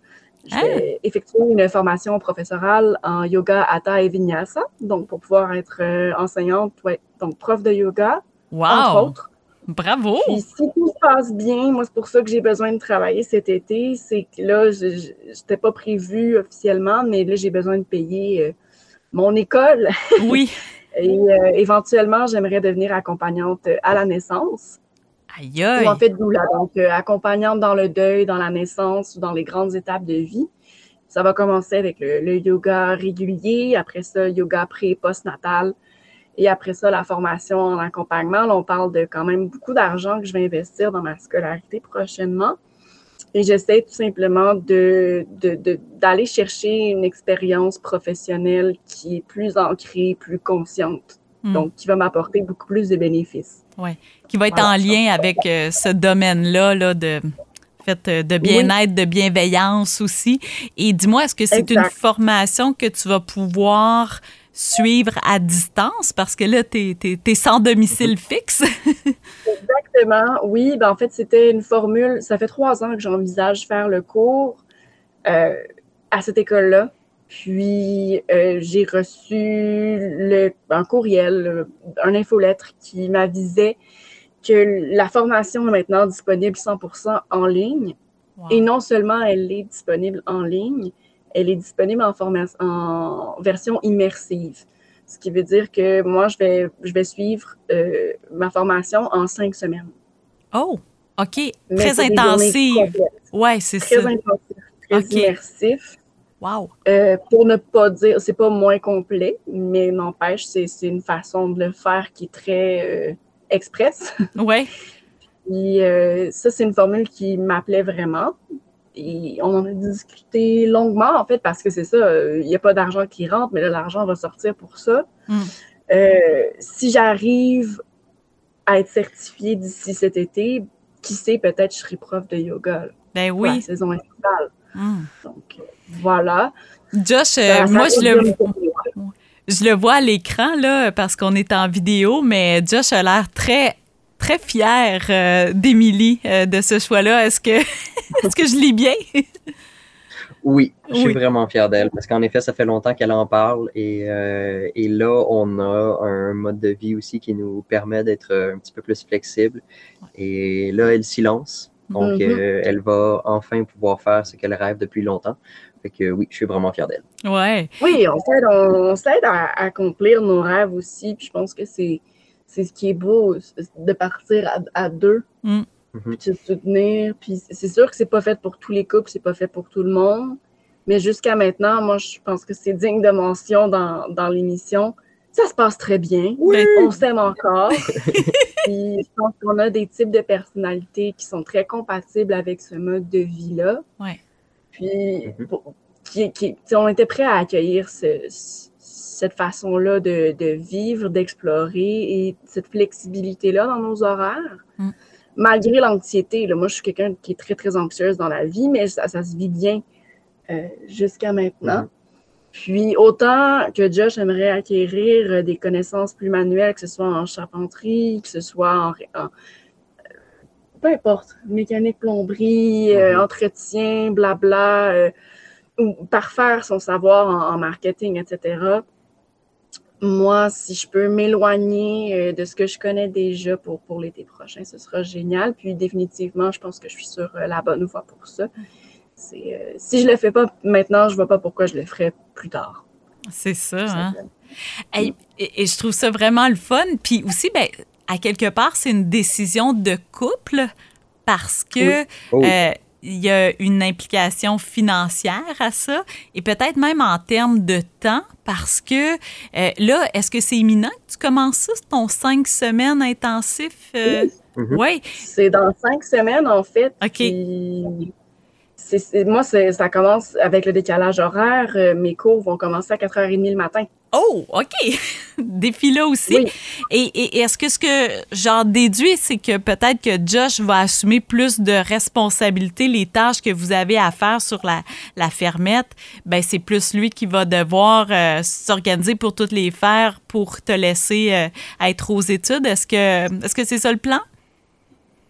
S3: Je vais ah! effectuer une formation professorale en yoga hatha et vinyasa, donc pour pouvoir être enseignante, ouais, donc prof de yoga, entre autres.
S1: Bravo!
S3: Puis si tout se passe bien, moi, c'est pour ça que j'ai besoin de travailler cet été. C'est que là, je n'étais pas prévu officiellement, mais là, j'ai besoin de payer mon école.
S1: Oui.
S3: Et euh, éventuellement, j'aimerais devenir accompagnante à la naissance.
S1: Aïe aïe.
S3: Ou en fait, doula. Donc, euh, accompagnante dans le deuil, dans la naissance ou dans les grandes étapes de vie. Ça va commencer avec le, yoga régulier, après ça, yoga pré- et post-natal. Et après ça, la formation en accompagnement. Là, on parle de quand même beaucoup d'argent que je vais investir dans ma scolarité prochainement. Et j'essaie tout simplement de, d'aller chercher une expérience professionnelle qui est plus ancrée, plus consciente. Hmm. Donc, qui va m'apporter beaucoup plus de bénéfices.
S1: Oui, qui va être en lien avec euh, ce domaine-là là, de euh, de bien-être, de bienveillance aussi. Et dis-moi, est-ce que c'est une formation que tu vas pouvoir suivre à distance parce que là, tu es, sans domicile fixe?
S3: Exactement, oui. Ben, en fait, c'était une formule. Ça fait trois ans que j'envisage faire le cours euh, à cette école-là. Puis, euh, j'ai reçu le, un courriel, un infolettre qui m'avisait que la formation est maintenant disponible 100% en ligne. Et non seulement elle est disponible en ligne, elle est disponible en, en version immersive. Ce qui veut dire que moi, je vais, je vais suivre euh, ma formation en cinq semaines.
S1: Oh, OK. très intensive. Oui, c'est ça.
S3: Très intensif, très immersif.
S1: Wow.
S3: Euh, pour ne pas dire, c'est pas moins complet, mais n'empêche, c'est une façon de le faire qui est très euh, express.
S1: Ouais.
S3: Puis euh, ça, c'est une formule qui m'appelait vraiment. Et on en a discuté longuement, en fait, parce que c'est ça, il n'y a pas d'argent qui rentre, mais là, l'argent va sortir pour ça.
S1: Hmm.
S3: si j'arrive à être certifiée d'ici cet été, qui sait, peut-être je serai prof de yoga.
S1: ben oui.
S3: la saison estivale.
S1: Hmm.
S3: Donc, voilà.
S1: Josh, euh, moi, je le, je le vois à l'écran, là, parce qu'on est en vidéo, mais Josh a l'air très, très fier euh, d'Émilie, euh, de ce choix-là. Est-ce que, est que je lis bien?
S2: Oui, je suis vraiment fier d'elle parce qu'en effet, ça fait longtemps qu'elle en parle et, et, là, on a un mode de vie aussi qui nous permet d'être un petit peu plus flexible. Et là, elle s'y lance. Donc, mm-hmm. elle va enfin pouvoir faire ce qu'elle rêve depuis longtemps. Fait que oui, je suis vraiment fier d'elle.
S1: Ouais.
S3: Oui, on s'aide, à, accomplir nos rêves aussi. Puis je pense que c'est, c'est ce qui est beau de partir à, deux,
S1: mm.
S3: puis de se soutenir. Puis c'est sûr que c'est pas fait pour tous les couples, c'est pas fait pour tout le monde. Mais jusqu'à maintenant, moi, je pense que c'est digne de mention dans, dans l'émission. Ça se passe très bien.
S1: Oui.
S3: On s'aime encore. puis je pense qu'on a des types de personnalités qui sont très compatibles avec ce mode de vie-là.
S1: Ouais.
S3: Puis, mhm. qui, on était prêts à accueillir cette façon-là de, vivre, d'explorer et cette flexibilité-là dans nos horaires.
S1: Mm.
S3: Malgré l'anxiété, moi, je suis quelqu'un qui est très, très anxieuse dans la vie, mais ça, se vit bien euh, jusqu'à maintenant. Mhm. Puis, autant que Josh aimerait acquérir des connaissances plus manuelles, que ce soit en charpenterie, que ce soit en peu importe, mécanique, plomberie, euh, mhm. entretien, blabla, euh, ou parfaire son savoir en, marketing, etc. Moi, si je peux m'éloigner euh, de ce que je connais déjà pour, pour l'été prochain, ce sera génial. Puis définitivement, je pense que je suis sur la bonne voie pour ça. si je ne le fais pas maintenant, je ne vois pas pourquoi je le ferai plus tard.
S1: C'est ça, hein? Et, et, je trouve ça vraiment le fun. Puis aussi, ben, à quelque part, c'est une décision de couple parce que
S2: oh.
S1: euh, il y a une implication financière à ça et peut-être même en termes de temps parce que euh, là, est-ce que c'est imminent que tu commences ça, ton cinq semaines intensif? Euh? Oui.
S2: Mm-hmm.
S3: C'est dans cinq semaines, en fait.
S1: OK
S3: moi, ça commence avec le décalage horaire. Euh, mes cours vont commencer à 4h30 le matin.
S1: Oh, OK. Défi là aussi. Et, est-ce que ce que j'en déduis, c'est que peut-être que Josh va assumer plus de responsabilités, les tâches que vous avez à faire sur la, la fermette, ben c'est plus lui qui va devoir euh, s'organiser pour toutes les faire pour te laisser euh, être aux études. Est-ce que est-ce que c'est ça le plan?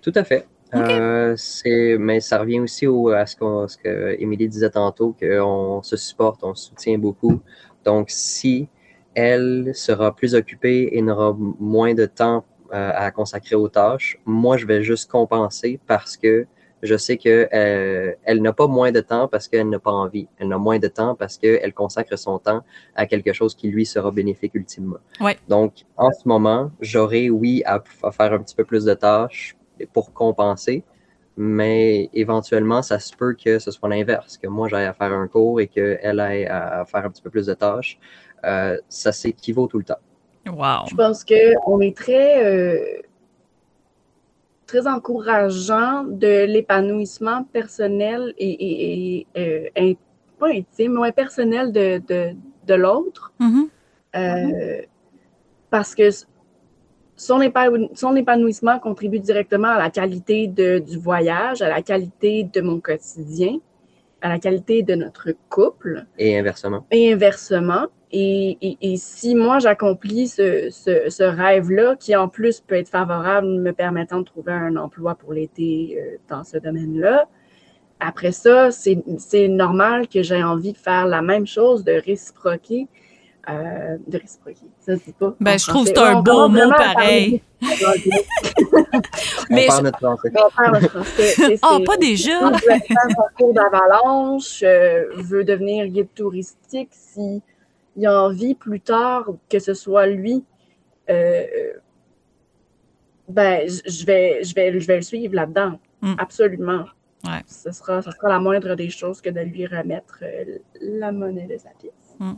S2: Tout à fait. Euh, c'est, mais ça revient aussi au, à ce, qu'on, ce que Émilie disait tantôt, qu'on se supporte, on se soutient beaucoup. Donc, si elle sera plus occupée et n'aura moins de temps euh, à consacrer aux tâches, moi, je vais juste compenser parce que je sais que euh, elle n'a pas moins de temps parce qu'elle n'a pas envie. Elle n'a moins de temps parce qu'elle consacre son temps à quelque chose qui lui sera bénéfique ultimement.
S1: Ouais.
S2: Donc, en ce moment, j'aurai, oui, à, faire un petit peu plus de tâches pour compenser. Mais éventuellement, ça se peut que ce soit l'inverse, que moi j'aille à faire un cours et qu'elle aille à faire un petit peu plus de tâches. Euh, ça s'équivaut tout le temps.
S1: Wow.
S3: Je pense qu'on est très, euh, très encourageant de l'épanouissement personnel et, euh, pas intime, mais personnel de, de, l'autre.
S1: Mm-hmm.
S3: parce que son, épanouissement contribue directement à la qualité du voyage, à la qualité de mon quotidien, à la qualité de notre couple.
S2: Et inversement.
S3: Et inversement. Et, si moi j'accomplis ce, rêve-là, qui en plus peut être favorable, me permettant de trouver un emploi pour l'été euh, dans ce domaine-là, après ça, c'est normal que j'ai envie de faire la même chose, de réciproquer euh, de réciproquer. Ça, c'est pas.
S1: Ben, je trouve que c'est un beau mot pareil.
S2: Mais on parle notre français. On parle notre
S1: français. Ah, pas déjà.
S3: Si faire un cours d'avalanche, euh, veut devenir guide touristique, s'il a envie plus tard que ce soit lui, euh, ben, je vais, je, vais, je vais le suivre là-dedans. Mm. Absolument.
S1: Ouais.
S3: Ce, sera, ce sera la moindre des choses que de lui remettre la monnaie de sa pièce.
S1: Mm.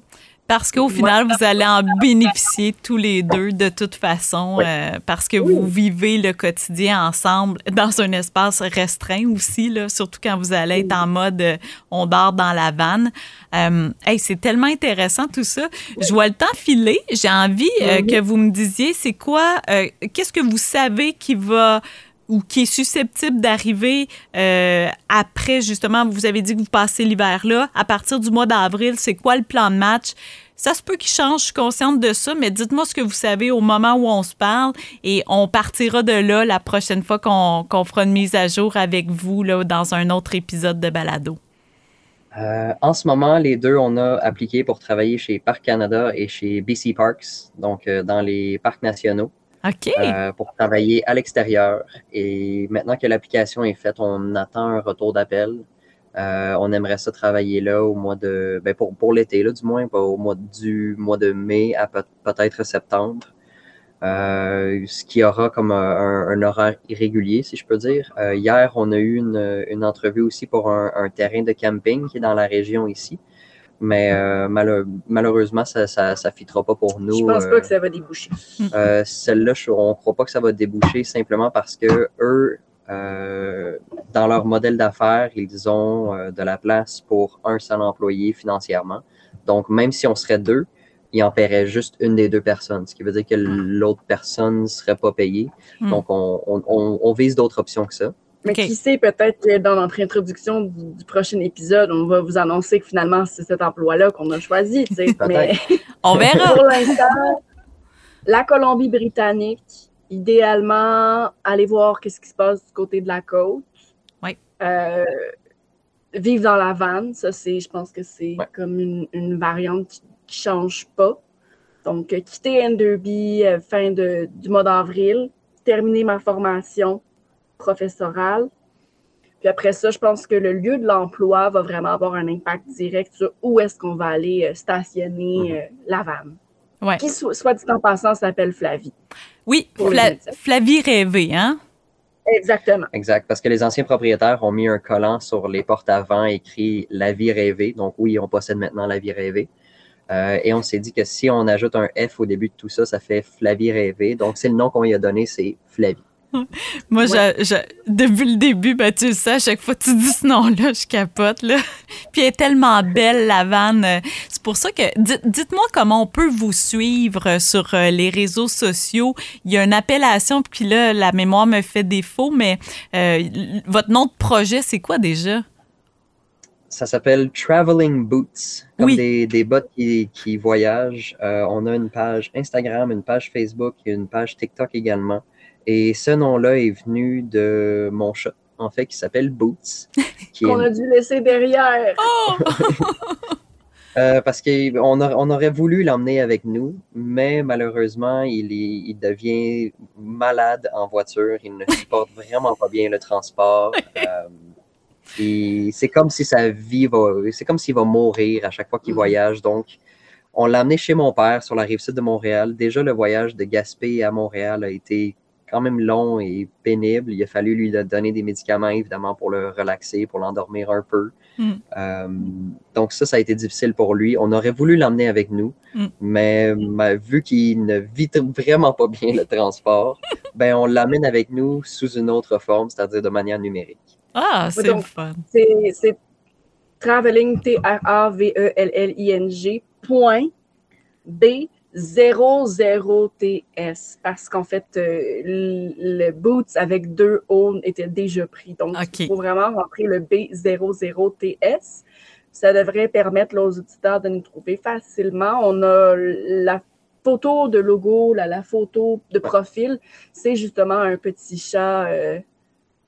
S1: Parce qu'au final, vous allez en bénéficier tous les deux de toute façon, euh, parce que vous vivez le quotidien ensemble dans un espace restreint aussi, là, surtout quand vous allez être en mode euh, on dort dans la vanne. Euh, c'est tellement intéressant tout ça. Je vois le temps filer. J'ai envie que vous me disiez, c'est quoi, qu'est-ce que vous savez qui va ou qui est susceptible d'arriver après, justement, vous avez dit que vous passez l'hiver là. À partir du mois d'avril, c'est quoi le plan de match? Ça se peut qu'il change, je suis consciente de ça, mais dites-moi ce que vous savez au moment où on se parle et on partira de là la prochaine fois qu'on fera une mise à jour avec vous là, dans un autre épisode de Balado.
S2: Euh, en ce moment, les deux, on a appliqué pour travailler chez Parc Canada et chez BC Parks, donc euh, dans les parcs nationaux. Euh, pour travailler à l'extérieur. Et maintenant que l'application est faite, on attend un retour d'appel. Euh, on aimerait ça travailler là au mois de, ben pour, pour l'été, là, du moins, au mois du mois de mai à peut-être septembre. Euh, ce qui aura comme un, horaire irrégulier, si je peux dire. Hier, on a eu une, entrevue aussi pour un, terrain de camping qui est dans la région ici. Mais malheureusement, ça ne ça, fitera pas pour nous. Je
S3: pense pas que ça va déboucher.
S2: Celle-là, on ne croit pas que ça va déboucher simplement parce que eux, euh, dans leur modèle d'affaires, ils ont euh, de la place pour un seul employé financièrement. Donc, même si on serait deux, ils en paieraient juste une des deux personnes, ce qui veut dire que hmm. l'autre personne ne serait pas payée. Hmm. Donc, on, vise d'autres options que ça.
S3: Mais qui sait, peut-être que dans notre introduction du, prochain épisode, on va vous annoncer que finalement, c'est cet emploi-là qu'on a choisi. Mais
S1: on verra.
S3: Pour l'instant, la Colombie-Britannique, idéalement, aller voir qu'est-ce qui se passe du côté de la côte.
S1: Oui.
S3: Euh, vivre dans la vanne, ça, c'est, je pense que c'est comme une, variante qui, ne change pas. Donc, euh, quitter Enderby euh, fin de, du mois d'avril, terminer ma formation professorale. Puis après ça, je pense que le lieu de l'emploi va vraiment avoir un impact direct sur où est-ce qu'on va aller stationner mm-hmm. la vanne. Qui, soit dit en passant, s'appelle Flavie.
S1: Oui, Flavie rêvée, hein?
S3: Exactement.
S2: Exact, parce que les anciens propriétaires ont mis un collant sur les portes avant écrit La vie rêvée. Donc oui, on possède maintenant la vie rêvée. Euh, et on s'est dit que si on ajoute un F au début de tout ça, ça fait Flavie rêvée. Donc c'est le nom qu'on lui a donné, c'est Flavie.
S1: Moi, depuis le début, ben, tu le sais, à chaque fois que tu dis ce nom-là, je capote. Là. Puis elle est tellement belle, la vanne. C'est pour ça que, dites-moi comment on peut vous suivre sur euh, les réseaux sociaux. Il y a une appellation, puis là, la mémoire me fait défaut, mais euh, votre nom de projet, c'est quoi déjà?
S2: Ça s'appelle Traveling Boots, comme des, des, bottes qui, qui voyagent. Euh, on a une page Instagram, une page Facebook et une page TikTok également. Et ce nom-là est venu de mon chat, en fait, qui s'appelle Boots.
S3: Qu'on a dû laisser derrière.
S1: Oh!
S2: euh, parce qu'on on aurait voulu l'emmener avec nous, mais malheureusement, il, il devient malade en voiture. Il ne supporte vraiment pas bien le transport. Euh, c'est comme si sa vie va, c'est comme s'il va mourir à chaque fois qu'il mm-hmm. voyage. Donc, on l'a amené chez mon père sur la rive sud de Montréal. Déjà, le voyage de Gaspé à Montréal a été quand même long et pénible. Il a fallu lui donner des médicaments, évidemment, pour le relaxer, pour l'endormir un peu.
S1: Mm.
S2: Euh, donc ça, ça a été difficile pour lui. On aurait voulu l'emmener avec nous, mm. mais, vu qu'il ne vit vraiment pas bien le transport, ben on l'amène avec nous sous une autre forme, c'est-à-dire de manière numérique.
S1: Ah, c'est fun.
S3: C'est traveling, T-R-A-V-E-L-L-I-N-G, point B 00TS parce qu'en fait, euh, le Boots avec deux O était déjà pris. Donc, il faut vraiment rentrer le B00TS. Ça devrait permettre aux auditeurs de nous trouver facilement. On a la photo de logo, la, photo de profil. C'est justement un petit chat euh,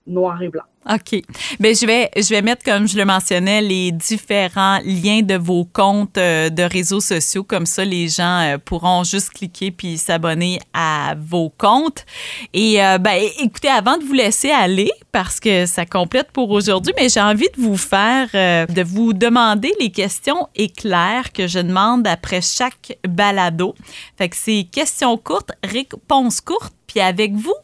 S3: noir et blanc.
S1: OK. Bien, je vais, je vais mettre, comme je le mentionnais, les différents liens de vos comptes euh, de réseaux sociaux. Comme ça, les gens euh, pourront juste cliquer puis s'abonner à vos comptes. Et euh, ben, écoutez, avant de vous laisser aller, parce que ça complète pour aujourd'hui, mais j'ai envie de vous faire, de vous demander les questions éclairs que je demande après chaque balado. Fait que c'est questions courtes, réponses courtes. Puis avec vous,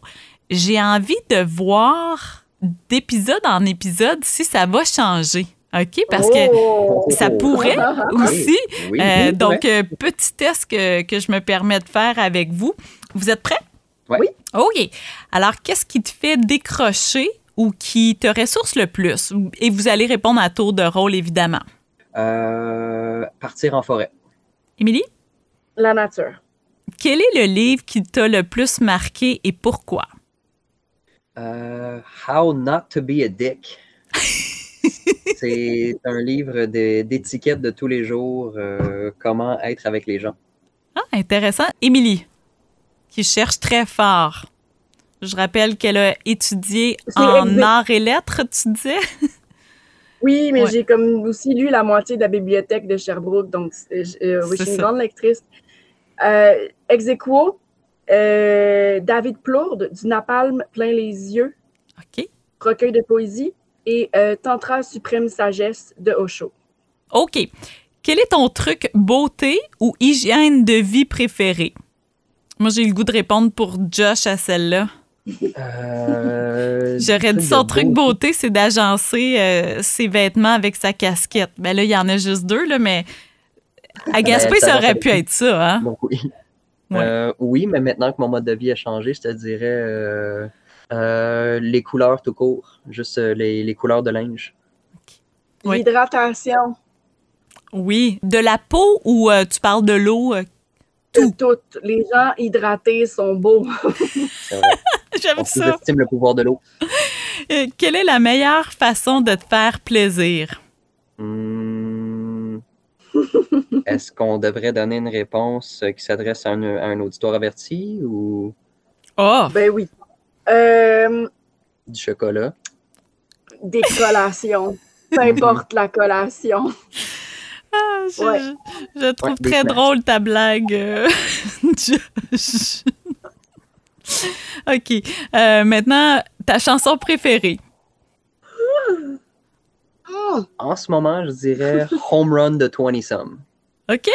S1: j'ai envie de voir d'épisode en épisode si ça va changer. OK? Parce que oh! ça pourrait aussi. Euh, donc, euh, petit test que, que, je me permets de faire avec vous. Vous êtes prêts?
S2: Oui.
S1: OK. Alors, qu'est-ce qui te fait décrocher ou qui te ressource le plus? Et vous allez répondre à tour de rôle, évidemment.
S2: Euh, partir en forêt.
S1: Émilie?
S3: La nature.
S1: Quel est le livre qui t'a le plus marqué et pourquoi?
S2: Euh, How Not to Be a Dick. c'est un livre d'étiquette de, tous les jours, euh, comment être avec les gens.
S1: Ah, intéressant. Émilie, qui cherche très fort. Je rappelle qu'elle a étudié en arts et lettres, tu disais?
S3: Oui, mais j'ai comme aussi lu la moitié de la bibliothèque de Sherbrooke, donc euh, je suis une grande lectrice. Euh, euh, David Plourde, du Napalm plein les yeux.
S1: OK.
S3: Recueil de poésie. Et euh, Tantra suprême sagesse de Osho.
S1: OK. Quel est ton truc beauté ou hygiène de vie préféré? Moi, j'ai le goût de répondre pour Josh à celle-là.
S2: Euh,
S1: J'aurais dit son truc beauté, c'est d'agencer ses vêtements avec sa casquette. Ben là, il y en a juste deux, là, mais à Gaspé, ça, aurait pu être ça, hein?
S2: oui. Euh, oui, mais maintenant que mon mode de vie a changé, je te dirais euh, euh, les couleurs tout court, juste les, couleurs de linge.
S3: L'hydratation.
S1: Oui. De la peau ou tu parles de l'eau?
S3: Tout? Toutes. Les gens hydratés sont beaux.
S1: J'aime ça.
S2: J'estime le pouvoir de l'eau.
S1: quelle est la meilleure façon de te faire plaisir?
S2: Hmm. Est-ce qu'on devrait donner une réponse qui s'adresse à, un auditoire averti ou?
S1: Oh!
S3: Ben oui. Euh,
S2: du chocolat.
S3: Des collations. Peu importe la collation.
S1: Ah, je, trouve très drôle ta blague. Euh, OK. Euh, maintenant, ta chanson préférée.
S2: En ce moment, je dirais Home Run de 20 Some.
S1: OK.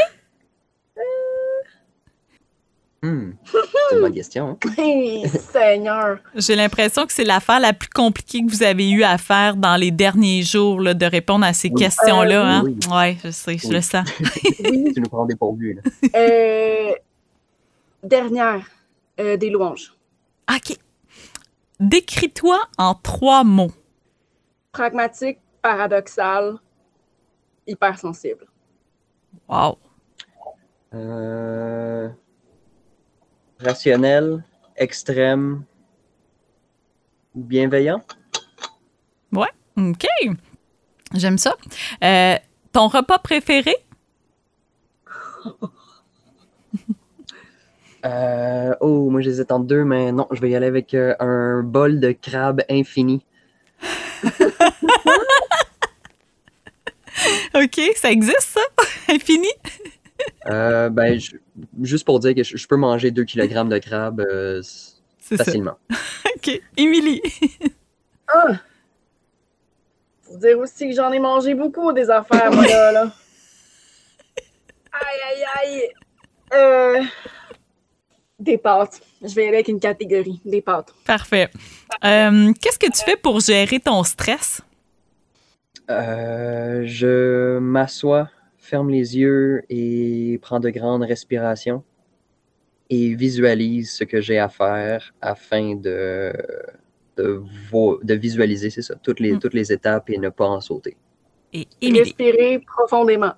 S2: Hmm. C'est une bonne question.
S3: Hein? Seigneur.
S1: J'ai l'impression que c'est l'affaire la plus compliquée que vous avez eu à faire dans les derniers jours là, de répondre à ces questions-là. Euh, hein? Oui, ouais, je sais, je le sens.
S2: tu nous prends dépourvu.
S3: Euh, dernière, euh, des louanges.
S1: OK. Décris-toi en trois mots.
S3: Pragmatique, paradoxal, hypersensible.
S1: Wow.
S2: Euh, rationnel, extrême, bienveillant?
S1: Ouais, OK. J'aime ça. Euh, ton repas préféré?
S2: Euh, oh, moi j'hésite entre deux, mais non, je vais y aller avec un bol de crabe infini.
S1: OK, ça existe, ça? Infini?
S2: euh, ben, juste pour dire que je, peux manger 2 kg de crabe euh, facilement.
S1: OK. Émilie?
S3: ah! Faut dire aussi que j'en ai mangé beaucoup des affaires, moi, là. là. Aïe, aïe, aïe! Euh, des pâtes. Je vais aller avec une catégorie, des pâtes.
S1: Parfait. Euh, qu'est-ce que tu fais pour gérer ton stress?
S2: Euh, je m'assois, ferme les yeux et prends de grandes respirations et visualise ce que j'ai à faire afin de, de, visualiser, c'est ça, toutes les, hmm. toutes les étapes et ne pas en sauter.
S1: Et
S3: Respirer profondément.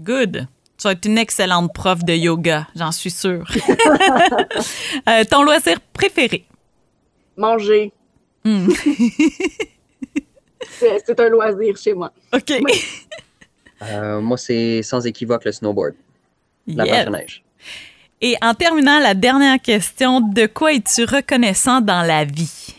S1: Good. Tu vas être une excellente prof de yoga, j'en suis sûre. Euh, ton loisir préféré?
S3: Manger.
S1: Hmm.
S3: C'est un loisir chez moi.
S1: OK.
S2: Euh, moi, c'est sans équivoque le snowboard, la
S1: Yes.
S2: planche à neige.
S1: Et en terminant, la dernière question, de quoi es-tu reconnaissant dans la vie?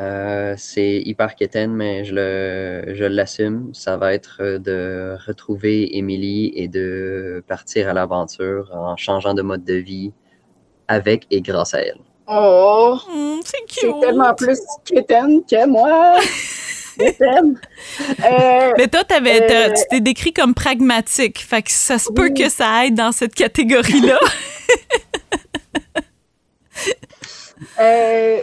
S2: Euh, c'est hyper quétaine, mais je le, je l'assume. Ça va être euh, de retrouver Émilie et de partir à l'aventure en changeant de mode de vie avec et grâce à elle.
S3: Oh,
S1: Hmm, c'est
S3: c'est
S1: cute.
S3: tellement plus quétaine que moi. Euh,
S1: Mais toi, t'avais-
S3: Euh,
S1: tu t'es décrit comme pragmatique. Fait que ça se peut
S3: Oui.
S1: que ça aide dans cette catégorie-là.
S3: euh,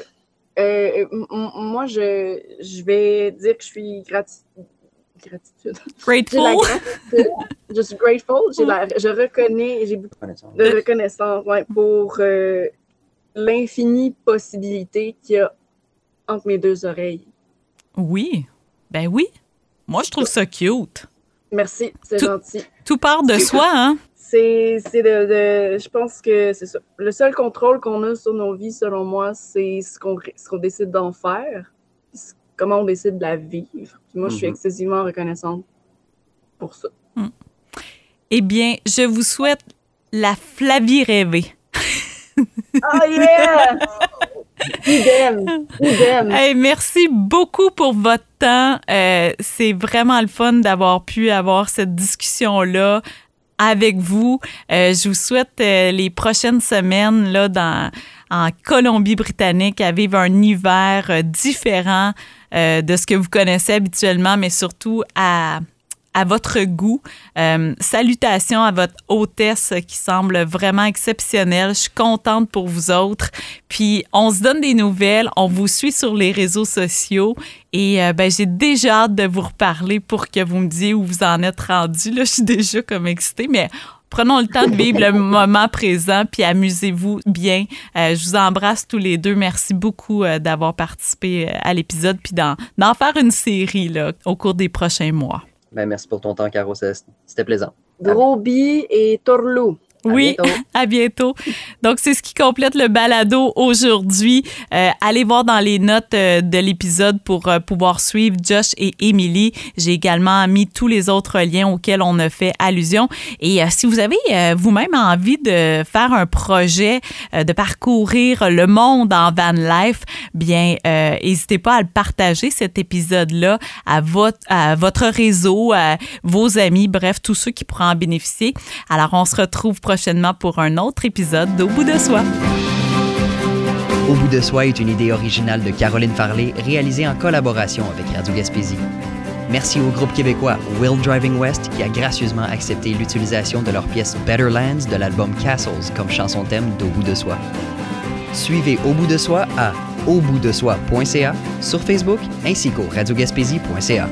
S3: euh, moi, je, je vais dire que je suis grati- gratitude.
S1: Grateful.
S3: gratitude. Je suis grateful. J'ai la, je reconnais, j'ai beaucoup de reconnaissance ouais, pour euh, l'infinie possibilité qu'il y a entre mes deux oreilles.
S1: Oui. Ben oui. Moi, je trouve ça cute.
S3: Merci, c'est gentil.
S1: Tout part de soi, hein?
S3: C'est c'est de, de- Je pense que c'est ça. Le seul contrôle qu'on a sur nos vies, selon moi, c'est ce qu'on ce qu'on décide d'en faire, comment on décide de la vivre. Puis moi, je suis
S2: Mhm.
S3: excessivement reconnaissante pour ça.
S1: Eh bien, je vous souhaite la Flavie rêvée.
S3: Oh yeah! Idem! Idem!
S1: Hey, merci beaucoup pour votre temps. Euh, c'est vraiment le fun d'avoir pu avoir cette discussion-là avec vous. Euh, je vous souhaite euh, les prochaines semaines là, dans, en Colombie-Britannique à vivre un hiver différent de ce que vous connaissez habituellement, mais surtout à à votre goût. Euh, salutations à votre hôtesse qui semble vraiment exceptionnelle. Je suis contente pour vous autres. Puis on se donne des nouvelles, on vous suit sur les réseaux sociaux et euh, ben, j'ai déjà hâte de vous reparler pour que vous me disiez où vous en êtes rendu. Là, je suis déjà comme excitée, mais prenons le temps de vivre le moment présent puis amusez-vous bien. Euh, je vous embrasse tous les deux. Merci beaucoup euh, d'avoir participé euh, à l'épisode puis d'en, d'en faire une série là, au cours des prochains mois.
S2: Ben, merci pour ton temps, Caro. C'était plaisant.
S3: Gros bi et torlou.
S2: À
S1: Oui,
S2: bientôt.
S1: à bientôt. Donc, c'est ce qui complète le balado aujourd'hui. Euh, allez voir dans les notes euh, de l'épisode pour euh, pouvoir suivre Josh et Emily. J'ai également mis tous les autres liens auxquels on a fait allusion. Et euh, si vous avez euh, vous-même envie de faire un projet, euh, de parcourir le monde en van life, bien, euh, n'hésitez pas à le partager, cet épisode-là, à votre, à votre réseau, à vos amis, bref, tous ceux qui pourront en bénéficier. Alors, on se retrouve prochainement pour un autre épisode d'Au bout de soi.
S4: Au bout de soi est une idée originale de Caroline Farley réalisée en collaboration avec Radio Gaspésie. Merci au groupe québécois Will Driving West qui a gracieusement accepté l'utilisation de leur pièce Better Lands de l'album Castles comme chanson thème d'Au bout de soi. Suivez Au bout de soi à auboutdesoi.ca sur Facebook ainsi qu'au radiogaspésie.ca.